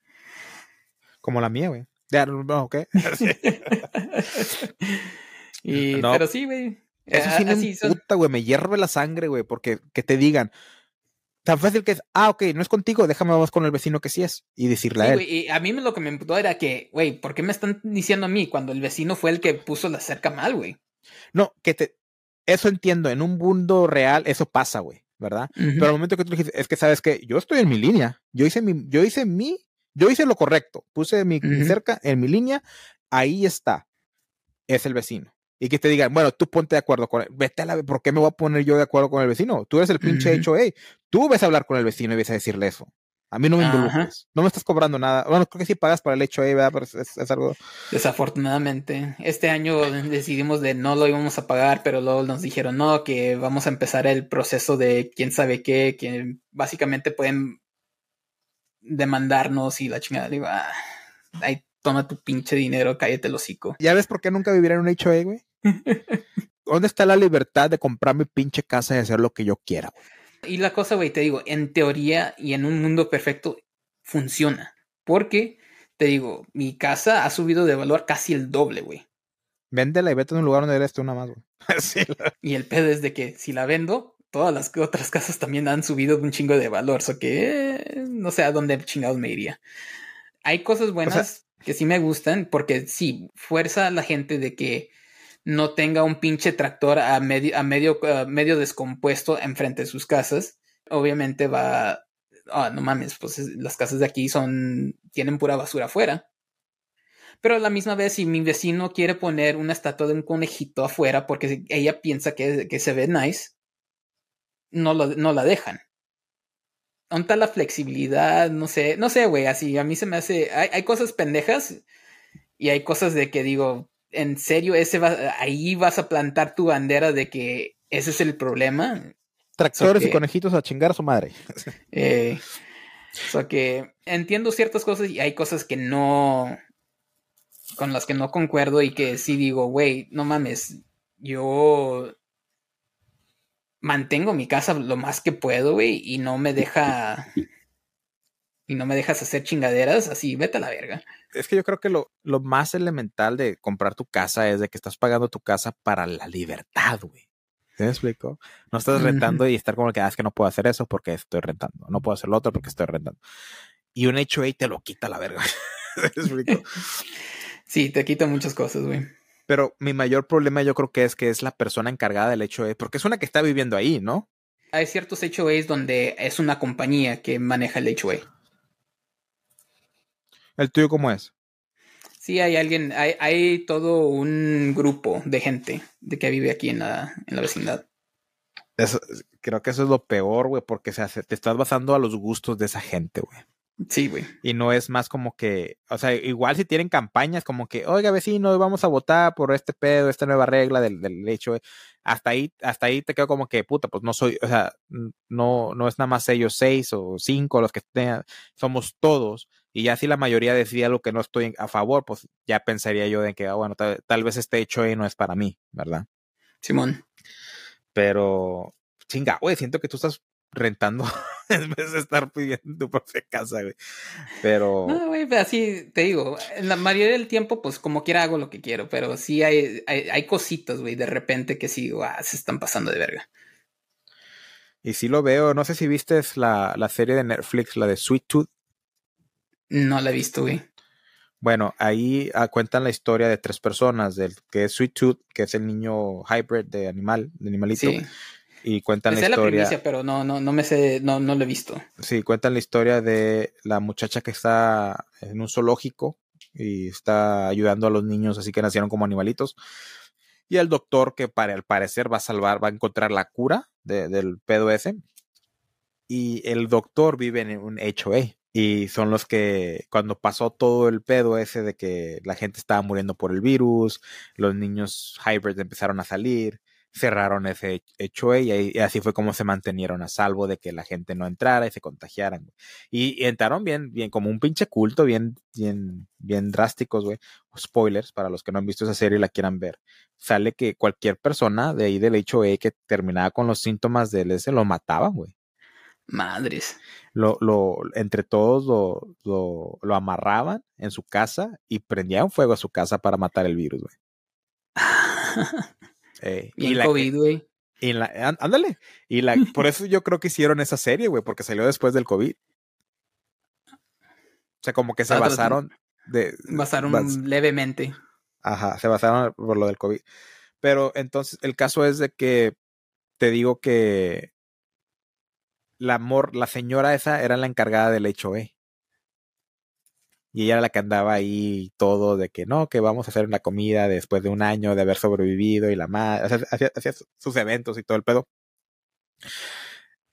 [SPEAKER 1] Como la mía, güey. Ya, no, ok.
[SPEAKER 2] y, Pero sí, güey.
[SPEAKER 1] Eso sí me puta, güey. Me hierve la sangre, güey. Porque que te digan, tan fácil que es, ah, ok, no es contigo, déjame vamos con el vecino que sí es. Y decirle a él.
[SPEAKER 2] y a mí lo que me imputó era que, güey, ¿por qué me están diciendo a mí cuando el vecino fue el que puso la cerca mal, güey?
[SPEAKER 1] No, que te. Eso entiendo, en un mundo real eso pasa, güey. ¿verdad? Pero al momento que tú dijiste, es que sabes que yo estoy en mi línea, yo hice mi, yo hice mi, yo hice lo correcto, puse mi cerca en mi línea, ahí está, es el vecino. Y que te digan, bueno, tú ponte de acuerdo con él, vete a la, ¿por qué me voy a poner yo de acuerdo con el vecino? Tú eres el pinche hecho, hey, tú ves a hablar con el vecino y ves a decirle eso. A mí no me involucres. No me estás cobrando nada. Bueno, creo que sí pagas para el hecho ahí, ¿verdad? Pero es, algo.
[SPEAKER 2] Desafortunadamente. Este año decidimos de no lo íbamos a pagar, pero luego nos dijeron no, que vamos a empezar el proceso de quién sabe qué, que básicamente pueden demandarnos y la chingada. Digo, ah, ahí toma tu pinche dinero, cállate el hocico.
[SPEAKER 1] ¿Ya ves por qué nunca viviré en un HOA, güey? ¿Dónde está la libertad de comprar mi pinche casa y hacer lo que yo quiera, güey?
[SPEAKER 2] Y la cosa, güey, te digo, en teoría y en un mundo perfecto funciona. Porque, te digo, mi casa ha subido de valor casi el doble, güey.
[SPEAKER 1] Véndela y vete a un lugar donde eres tú nada más, güey.
[SPEAKER 2] Y el pedo es de que si la vendo, todas las otras casas también han subido un chingo de valor. O que no sé a dónde chingados me iría. Hay cosas buenas que sí me gustan, porque sí, fuerza a la gente de que no tenga un pinche tractor a medio, a medio, medio descompuesto enfrente de sus casas. Obviamente va. Ah, no mames, pues las casas de aquí son. tienen pura basura afuera. Pero a la misma vez, si mi vecino quiere poner una estatua de un conejito afuera porque ella piensa que, que se ve nice, no, lo, no la dejan. ¿Dónde la flexibilidad? No sé, no sé, güey, así a mí se me hace... Hay, hay, cosas pendejas y hay cosas de que digo, en serio, ese va, ahí vas a plantar tu bandera de que ese es el problema.
[SPEAKER 1] Tractores y conejitos a chingar a su madre.
[SPEAKER 2] Eh, o sea que entiendo ciertas cosas y hay cosas que no. con las que no concuerdo y que sí digo, güey, no mames, yo mantengo mi casa lo más que puedo, güey, y no me deja. Y no me dejas hacer chingaderas, así, vete a la verga.
[SPEAKER 1] Es que yo creo que lo, lo más elemental de comprar tu casa es de que estás pagando tu casa para la libertad, güey. ¿Sí me explico? No estás rentando y estar como que, ah, es que no puedo hacer eso porque estoy rentando. No puedo hacer lo otro porque estoy rentando. Y un HOA te lo quita la verga. ¿Sí me explico?
[SPEAKER 2] Sí, te quita muchas cosas, güey.
[SPEAKER 1] Pero mi mayor problema yo creo que es que es la persona encargada del HOA, porque es una que está viviendo ahí, ¿no?
[SPEAKER 2] Hay ciertos HOAs donde es una compañía que maneja el HOA.
[SPEAKER 1] ¿El tuyo cómo es?
[SPEAKER 2] Sí, hay alguien, hay, hay todo un grupo de gente de que vive aquí en la, en la vecindad.
[SPEAKER 1] Eso, creo que eso es lo peor, güey, porque se hace, te estás basando a los gustos de esa gente, güey.
[SPEAKER 2] Sí, güey.
[SPEAKER 1] Y no es más como que, o sea, igual si tienen campañas como que, oiga, vecino, vamos a votar por este pedo, esta nueva regla del, del hecho, güey. Hasta ahí, hasta ahí te quedo como que, puta, pues no soy, o sea, no, no es nada más ellos seis o cinco los que tengan, somos todos. Y ya si la mayoría decía algo que no estoy a favor, pues ya pensaría yo de que, ah, bueno, tal, tal vez este hecho ahí no es para mí, ¿verdad?
[SPEAKER 2] Simón.
[SPEAKER 1] Pero, chinga, güey, siento que tú estás rentando en vez de estar pidiendo tu propia casa, güey. Pero.
[SPEAKER 2] No, güey, así te digo, en la mayoría del tiempo, pues como quiera hago lo que quiero, pero sí hay, hay, hay cositas, güey, de repente que sí, ah, se están pasando de verga.
[SPEAKER 1] Y sí lo veo, no sé si viste la, la serie de Netflix, la de Sweet Tooth.
[SPEAKER 2] No la he visto, güey.
[SPEAKER 1] Bueno, ahí ah, cuentan la historia de tres personas, del que es Sweet Tooth, que es el niño hybrid de animal, de animalito. Sí. Y cuentan
[SPEAKER 2] me
[SPEAKER 1] la
[SPEAKER 2] sé
[SPEAKER 1] historia.
[SPEAKER 2] la primicia, pero no, no, no me sé, no, no lo he visto.
[SPEAKER 1] Sí, cuentan la historia de la muchacha que está en un zoológico y está ayudando a los niños así que nacieron como animalitos. Y el doctor que para al parecer va a salvar, va a encontrar la cura de, del pedo ese. Y el doctor vive en un HOA y son los que cuando pasó todo el pedo ese de que la gente estaba muriendo por el virus, los niños hybrids empezaron a salir, cerraron ese hecho y, y así fue como se mantenieron a salvo de que la gente no entrara y se contagiaran. Y, y entraron bien, bien, como un pinche culto, bien, bien, bien drásticos, güey. Spoilers para los que no han visto esa serie y la quieran ver. Sale que cualquier persona de ahí del HOA que terminaba con los síntomas del ese lo mataban, güey.
[SPEAKER 2] Madres.
[SPEAKER 1] Lo, lo, entre todos lo, lo, lo, amarraban en su casa y prendían fuego a su casa para matar el virus, güey.
[SPEAKER 2] eh, y, y la COVID, güey.
[SPEAKER 1] Y la, ándale. Y la, por eso yo creo que hicieron esa serie, güey, porque salió después del COVID. O sea, como que se basaron de.
[SPEAKER 2] Basaron bas levemente.
[SPEAKER 1] Ajá, se basaron por lo del COVID. Pero entonces, el caso es de que te digo que la amor, la señora esa era la encargada del HOE. Y ella era la que andaba ahí todo de que no, que vamos a hacer una comida después de un año de haber sobrevivido y la madre, hacía, hacía, sus eventos y todo el pedo.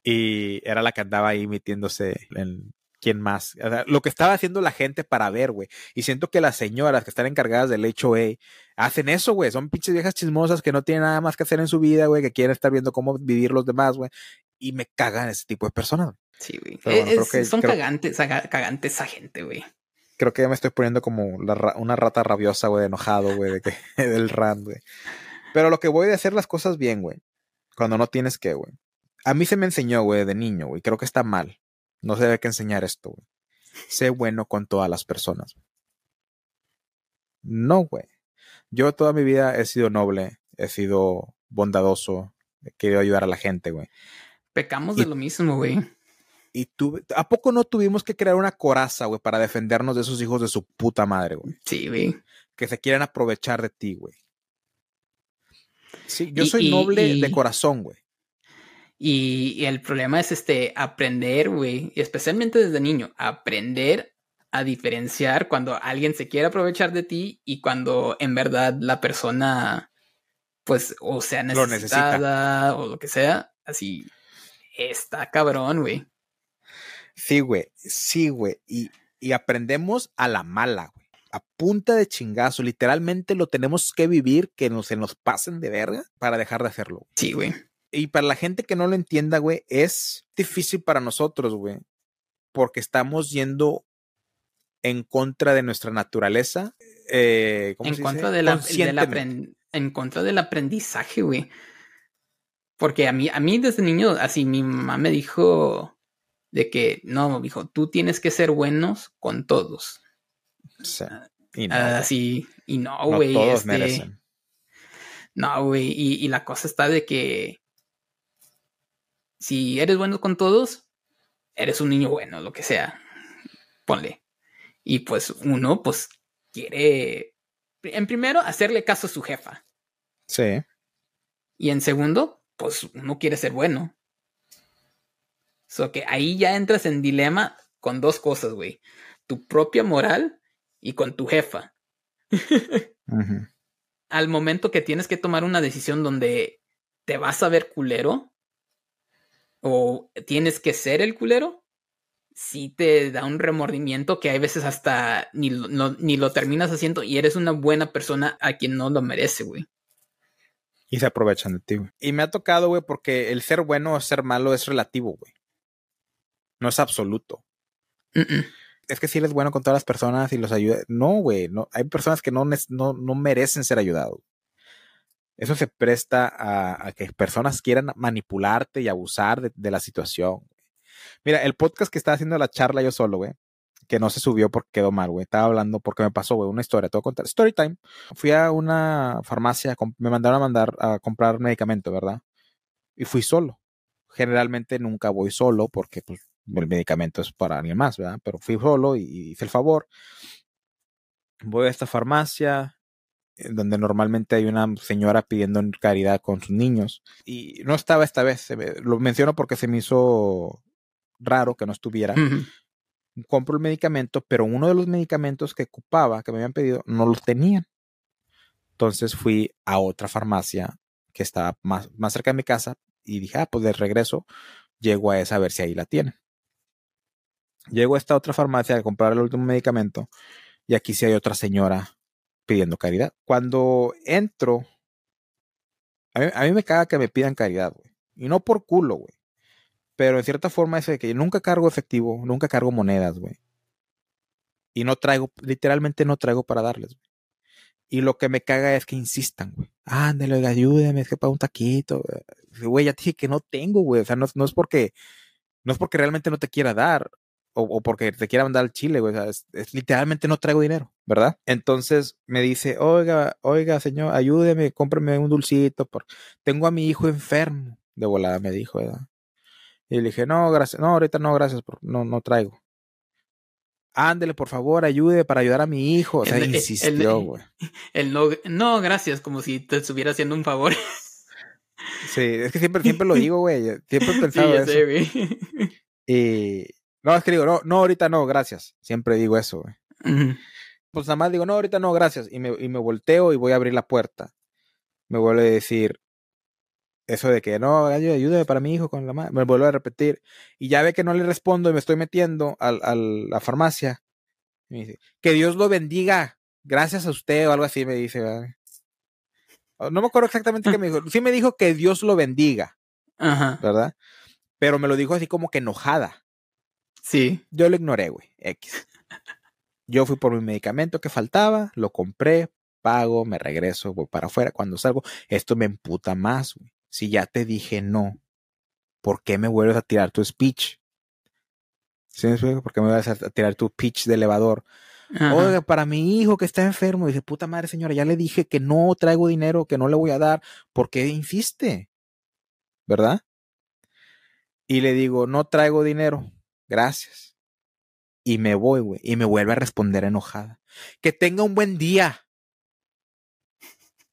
[SPEAKER 1] Y era la que andaba ahí metiéndose en quién más. O sea, lo que estaba haciendo la gente para ver, güey. Y siento que las señoras que están encargadas del HOA hacen eso, güey. Son pinches viejas chismosas que no tienen nada más que hacer en su vida, güey, que quieren estar viendo cómo vivir los demás, güey y me cagan ese tipo de personas.
[SPEAKER 2] Sí, güey. Bueno, son creo, cagantes, cagantes esa gente, güey.
[SPEAKER 1] Creo que ya me estoy poniendo como la, una rata rabiosa, güey, enojado, güey, de que, del rand, güey. Pero lo que voy de hacer las cosas bien, güey. Cuando no tienes que, güey. A mí se me enseñó, güey, de niño, güey. Creo que está mal. No se debe que enseñar esto, güey. Sé bueno con todas las personas. No, güey. Yo toda mi vida he sido noble, he sido bondadoso, he querido ayudar a la gente, güey.
[SPEAKER 2] Pecamos de lo mismo, güey.
[SPEAKER 1] Y tú, ¿a poco no tuvimos que crear una coraza, güey, para defendernos de esos hijos de su puta madre, güey?
[SPEAKER 2] Sí, güey.
[SPEAKER 1] Que se quieren aprovechar de ti, güey. Sí, yo y, soy noble y, de corazón, güey.
[SPEAKER 2] Y, el problema es este, aprender, güey, y especialmente desde niño, aprender a diferenciar cuando alguien se quiere aprovechar de ti y cuando en verdad la persona, pues, o sea,
[SPEAKER 1] Lo
[SPEAKER 2] necesitada o lo que sea, así está cabrón, güey.
[SPEAKER 1] Sí, güey. Sí, güey. Y, y aprendemos a la mala, güey. A punta de chingazo. Literalmente lo tenemos que vivir, que no se nos pasen de verga para dejar de hacerlo.
[SPEAKER 2] Sí, güey.
[SPEAKER 1] Y para la gente que no lo entienda, güey, es difícil para nosotros, güey. Porque estamos yendo en contra de nuestra naturaleza. eh, ¿cómo
[SPEAKER 2] En
[SPEAKER 1] se
[SPEAKER 2] contra,
[SPEAKER 1] dice?
[SPEAKER 2] de la- del en contra del aprendizaje, güey. Porque a mí, a mí desde niño, así mi mamá me dijo de que no, dijo, tú tienes que ser buenos con todos.
[SPEAKER 1] Sí. Y no,
[SPEAKER 2] Ah. Así, y no,
[SPEAKER 1] no
[SPEAKER 2] güey.
[SPEAKER 1] todos
[SPEAKER 2] este,
[SPEAKER 1] merecen.
[SPEAKER 2] No, güey. Y, y la cosa está de que si eres bueno con todos, eres un niño bueno, lo que sea. Ponle. Y pues uno, pues, quiere, en primero, hacerle caso a su jefa.
[SPEAKER 1] Sí.
[SPEAKER 2] Y en segundo, pues uno quiere ser bueno. So que ahí ya entras en dilema con dos cosas, güey. Tu propia moral y con tu jefa. Al momento que tienes que tomar una decisión donde te vas a ver culero o tienes que ser el culero, sí te da un remordimiento que hay veces hasta ni, lo- no- ni lo terminas haciendo y eres una buena persona a quien no lo merece, güey.
[SPEAKER 1] Y se aprovechan de ti, güey. Y me ha tocado, güey, porque el ser bueno o ser malo es relativo, güey. No es absoluto. Es que si eres bueno con todas las personas y los ayudas. No, güey. No, hay personas que no, no, no merecen ser ayudados. Eso se presta a, a que personas quieran manipularte y abusar de, de la situación. Mira, el podcast que estaba haciendo la charla yo solo, güey, que no se subió porque quedó mal, güey. Estaba hablando porque me pasó, güey, una historia. Te voy a contar. Story time. Fui a una farmacia, me mandaron a mandar a comprar medicamento, ¿verdad? Y fui solo. Generalmente nunca voy solo porque pues, el medicamento es para alguien más, ¿verdad? Pero fui solo y, hice el favor. Voy a esta farmacia en donde normalmente hay una señora pidiendo caridad con sus niños y no estaba esta vez. lo menciono porque se me hizo raro que no estuviera compro el medicamento, pero uno de los medicamentos que ocupaba, que me habían pedido, no los tenían. Entonces fui a otra farmacia que estaba más, más cerca de mi casa y dije, ah, pues de regreso llego a esa a ver si ahí la tienen. Llego a esta otra farmacia a comprar el último medicamento y aquí sí hay otra señora pidiendo caridad. Cuando entro, a mí, a mí me caga que me pidan caridad, güey. Y no por culo, güey. Pero en cierta forma es de que nunca cargo efectivo, nunca cargo monedas, güey. Y no traigo, literalmente no traigo para darles, güey. Y lo que me caga es que insistan, güey. Ándale, ayúdeme, es que para un taquito. güey. Güey, ya te dije que no tengo, güey. O sea, no, no es porque, no es porque realmente no te quiera dar. O, o porque te quiera mandar al Chile, güey. O sea, es, es literalmente no traigo dinero, ¿verdad? Entonces me dice, oiga, oiga, señor, ayúdeme, cómpreme un dulcito. Por... Tengo a mi hijo enfermo. De volada me dijo, ¿verdad? Y le dije, no, gracias, no, ahorita no, gracias, por- no, no traigo. Ándele, por favor, ayude para ayudar a mi hijo. O sea,
[SPEAKER 2] El- el-
[SPEAKER 1] insistió,
[SPEAKER 2] el-
[SPEAKER 1] güey.
[SPEAKER 2] El no, no, gracias, como si te estuviera haciendo un favor.
[SPEAKER 1] Sí, es que siempre, siempre lo digo, güey. Siempre he
[SPEAKER 2] Sí,
[SPEAKER 1] pensado
[SPEAKER 2] ya
[SPEAKER 1] eso.
[SPEAKER 2] sé.
[SPEAKER 1] Y no, es que digo, no, no, ahorita no, gracias. Siempre digo eso, güey. Pues nada más digo, no, ahorita no, gracias. Y me, y me volteo y voy a abrir la puerta. Me vuelve a decir eso de que no, ay- ayúdame para mi hijo con la mano. Me vuelve a repetir. Y ya ve que no le respondo y me estoy metiendo a la farmacia. Y me dice, que Dios lo bendiga. Gracias a usted o algo así me dice. ¿verdad? No me acuerdo exactamente qué me dijo. Sí me dijo que Dios lo bendiga,
[SPEAKER 2] Ajá.
[SPEAKER 1] ¿verdad? Pero me lo dijo así como que enojada.
[SPEAKER 2] Sí.
[SPEAKER 1] Yo lo ignoré, güey. X. Yo fui por mi medicamento que faltaba, lo compré, pago, me regreso, voy para afuera. Cuando salgo, esto me emputa más, güey. Si ya te dije no, ¿por qué me vuelves a tirar tu speech? ¿Sí me explico? ¿Por qué me vas a tirar tu pitch de elevador?
[SPEAKER 2] Ajá.
[SPEAKER 1] Oiga, para mi hijo que está enfermo, dice, puta madre señora, ya le dije que no traigo dinero, que no le voy a dar. ¿Por qué insiste? ¿Verdad? Y le digo, no traigo dinero, gracias. Y me voy, güey. Y me vuelve a responder enojada. Que tenga un buen día.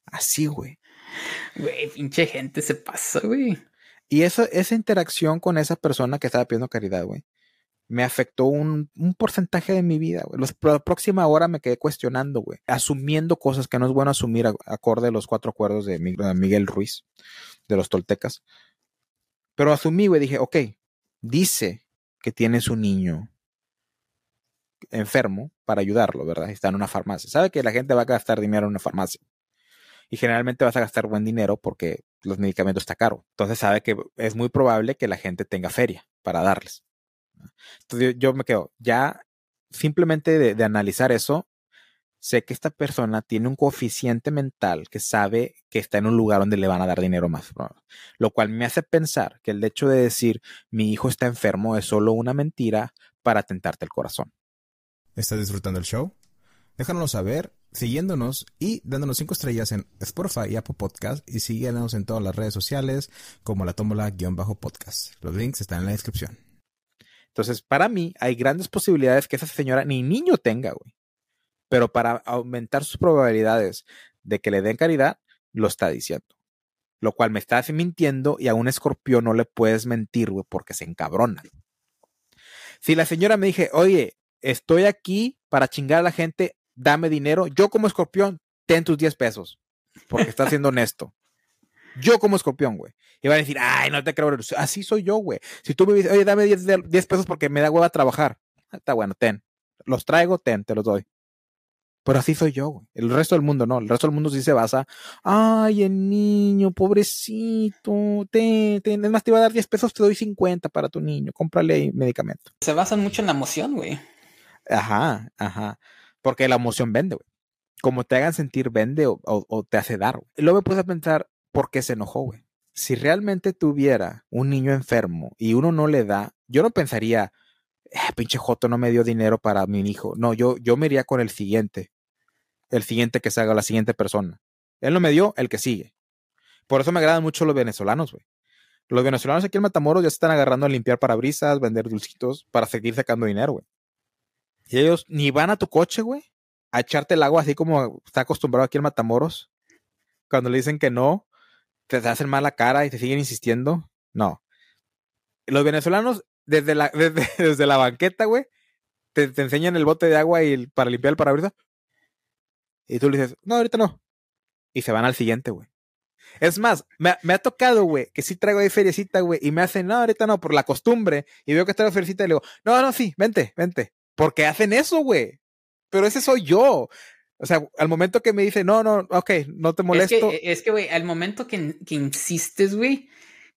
[SPEAKER 1] Así, güey.
[SPEAKER 2] Güey, pinche gente se pasa, güey.
[SPEAKER 1] Y eso, esa interacción con esa persona que estaba pidiendo caridad, güey, me afectó un, un porcentaje de mi vida, güey. Los- La próxima hora me quedé cuestionando, güey. Asumiendo cosas que no es bueno asumir a- acorde a los cuatro acuerdos de de Miguel Ruiz, de los toltecas. Pero asumí, güey, dije, ok, dice que tienes un niño enfermo para ayudarlo, ¿verdad? Está en una farmacia. Sabe que la gente va a gastar dinero en una farmacia. Y generalmente vas a gastar buen dinero porque los medicamentos están caros. Entonces sabe que es muy probable que la gente tenga feria para darles. Entonces yo, me quedo, ya simplemente de analizar eso, sé que esta persona tiene un coeficiente mental que sabe que está en un lugar donde le van a dar dinero más. ¿no? Lo cual me hace pensar que el hecho de decir mi hijo está enfermo es solo una mentira para tentarte el corazón.
[SPEAKER 3] ¿Estás disfrutando el show? Déjanoslo saber siguiéndonos y dándonos cinco estrellas en Spotify y Apple Podcast y síguenos en todas las redes sociales como la tómbola-podcast. Los links están en la descripción.
[SPEAKER 1] Entonces, para mí, hay grandes posibilidades que esa señora ni niño tenga, güey. Pero para aumentar sus probabilidades de que le den caridad, lo está diciendo. Lo cual me está mintiendo y a un escorpión no le puedes mentir, güey, porque se encabrona. Si la señora me dije, oye, estoy aquí para chingar a la gente, dame dinero, yo como escorpión, ten tus 10 pesos, porque estás siendo honesto. Yo como escorpión, güey. Y van a decir, ay, no te creo. Así soy yo, güey. Si tú me dices, oye, dame 10, de- 10 pesos porque me da hueva trabajar. Ah, Está bueno, ten. Los traigo, ten, te los doy. Pero así soy yo, güey. El resto del mundo no. El resto del mundo sí se basa. Ay, el niño, pobrecito. Ten, ten. Es más, te iba a dar 10 pesos, te doy 50 para tu niño. Cómprale medicamento.
[SPEAKER 2] Se basan mucho en la emoción, güey.
[SPEAKER 1] Ajá, ajá. Porque la emoción vende, güey. Como te hagan sentir, vende o, o- o te hace dar. güey. Luego me puse a pensar, ¿por qué se enojó, güey? Si realmente tuviera un niño enfermo y uno no le da, yo no pensaría, "Eh, pinche Joto no me dio dinero para mi hijo. No, yo, yo me iría con el siguiente. El siguiente que se haga, la siguiente persona. Él no me dio, el que sigue. Por eso me agradan mucho los venezolanos, güey. Los venezolanos aquí en Matamoros ya se están agarrando a limpiar parabrisas, vender dulcitos para seguir sacando dinero, güey. Y ellos ni van a tu coche, güey, a echarte el agua así como está acostumbrado aquí en Matamoros. Cuando le dicen que no, te hacen mala cara y te siguen insistiendo. No. Los venezolanos, desde la, desde, desde la banqueta, güey, te, te enseñan el bote de agua y el- para limpiar el parabrisas. Y tú le dices, no, ahorita no. Y se van al siguiente, güey. Es más, me, me ha tocado, güey, que sí traigo ahí feriecita, güey, y me hacen, no, ahorita no, por la costumbre. Y veo que traigo feriecita y le digo, no, no, sí, vente, vente. Porque hacen eso, güey. Pero ese soy yo. O sea, al momento que me dice, no, no, ok, no te
[SPEAKER 2] Es
[SPEAKER 1] molesto.
[SPEAKER 2] que, es que, güey, al momento que, que insistes, güey,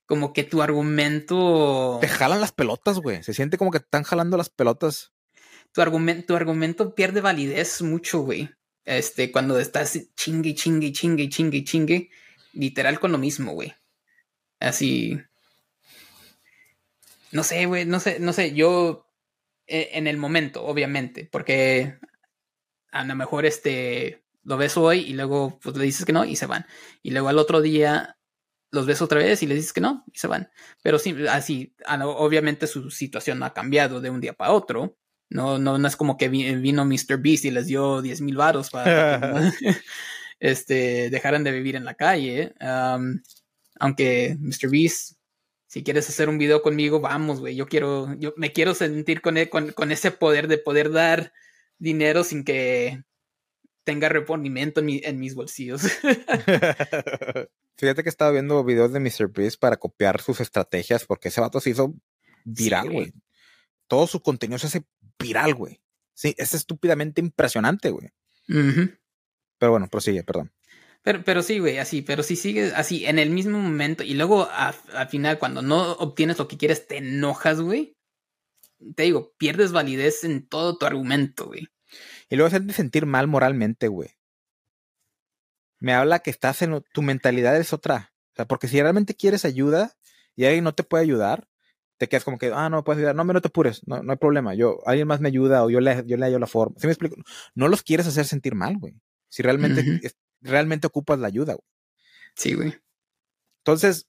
[SPEAKER 2] como que tu argumento.
[SPEAKER 1] Te jalan las pelotas, güey. Se siente como que te están jalando las pelotas.
[SPEAKER 2] Tu argumento, tu argumento pierde validez mucho, güey. Este, cuando estás chingue, chingue, chingue, chingue, chingue. Literal con lo mismo, güey. Así. No sé, güey, no sé, no sé. Yo. eh, En el momento, obviamente. Porque a lo mejor este. Lo ves hoy y luego pues le dices que no y se van. Y luego al otro día los ves otra vez y le dices que no y se van. Pero sí, así, obviamente su situación no ha cambiado de un día para otro. No, no, no es como que vi- vino Mr. Beast y les dio 10 mil varos para que este, dejaran de vivir en la calle. Aunque Mr. Beast, si quieres hacer un video conmigo, vamos, güey. Yo quiero, yo me quiero sentir con, e- con, con ese poder de poder dar dinero sin que tenga reponimiento en, mi- en mis bolsillos.
[SPEAKER 1] Fíjate que estaba viendo videos de Mr. Beast para copiar sus estrategias porque ese vato se hizo viral, güey. Todo su contenido se hace viral, güey. Sí, es estúpidamente impresionante, güey. Pero bueno, prosigue, perdón.
[SPEAKER 2] Pero, pero sí, güey, así, pero si sigues así en el mismo momento y luego al final cuando no obtienes lo que quieres te enojas, güey. Te digo, pierdes validez en todo tu argumento, güey.
[SPEAKER 1] Y luego hacerte sentir mal moralmente, güey. Me habla que estás en... Tu mentalidad es otra. O sea, porque si realmente quieres ayuda y alguien no te puede ayudar, te quedas como que, ah, no me puedes ayudar. No, no te apures. No, no hay problema. Yo, alguien más me ayuda o yo le, yo le hallo la forma. ¿Sí me explico? No los quieres hacer sentir mal, güey. Si realmente, realmente ocupas la ayuda, güey.
[SPEAKER 2] Sí, güey.
[SPEAKER 1] Entonces,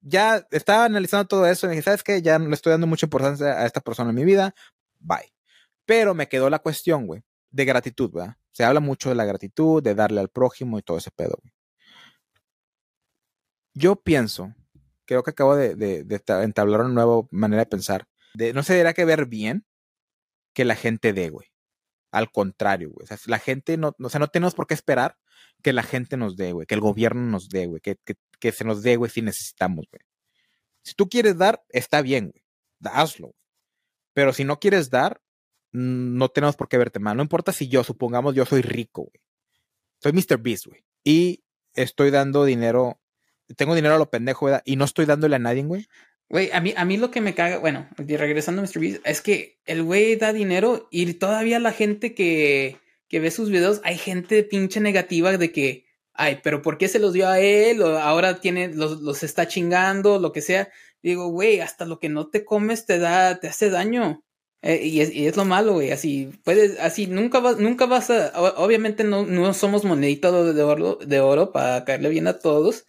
[SPEAKER 1] ya estaba analizando todo eso y dije, ¿sabes qué? Ya no le estoy dando mucha importancia a esta persona en mi vida. Bye. Pero me quedó la cuestión, güey, de gratitud, ¿verdad? Se habla mucho de la gratitud, de darle al prójimo y todo ese pedo. Yo pienso, creo que acabo de, de- entablar una nueva manera de pensar, de, no se debería que ver bien que la gente dé, güey. Al contrario, güey. O sea, la gente no, o sea, no tenemos por qué esperar que la gente nos dé, güey, que el gobierno nos dé, güey, que, que, que se nos dé, güey, si necesitamos, güey. Si tú quieres dar, está bien, güey. Hazlo. Pero si no quieres dar, no tenemos por qué verte mal. No importa si yo, supongamos, yo soy rico, güey. Soy Mr. Beast, güey. Y estoy dando dinero, tengo dinero a lo pendejo, ¿verdad? Y no estoy dándole a nadie, güey.
[SPEAKER 2] Güey, a mí, a mí lo que me caga, bueno, regresando a Mr. Beast, es que el güey da dinero y todavía la gente que, que ve sus videos, hay gente pinche negativa de que, ay, pero ¿por qué se los dio a él? O ahora tiene, los, los está chingando, lo que sea. Digo, güey, hasta lo que no te comes te da, te hace daño. Eh, y, es, y, es, lo malo, güey. Así puedes, así nunca vas, nunca vas a. Obviamente no, no somos monedita de oro, de oro para caerle bien a todos.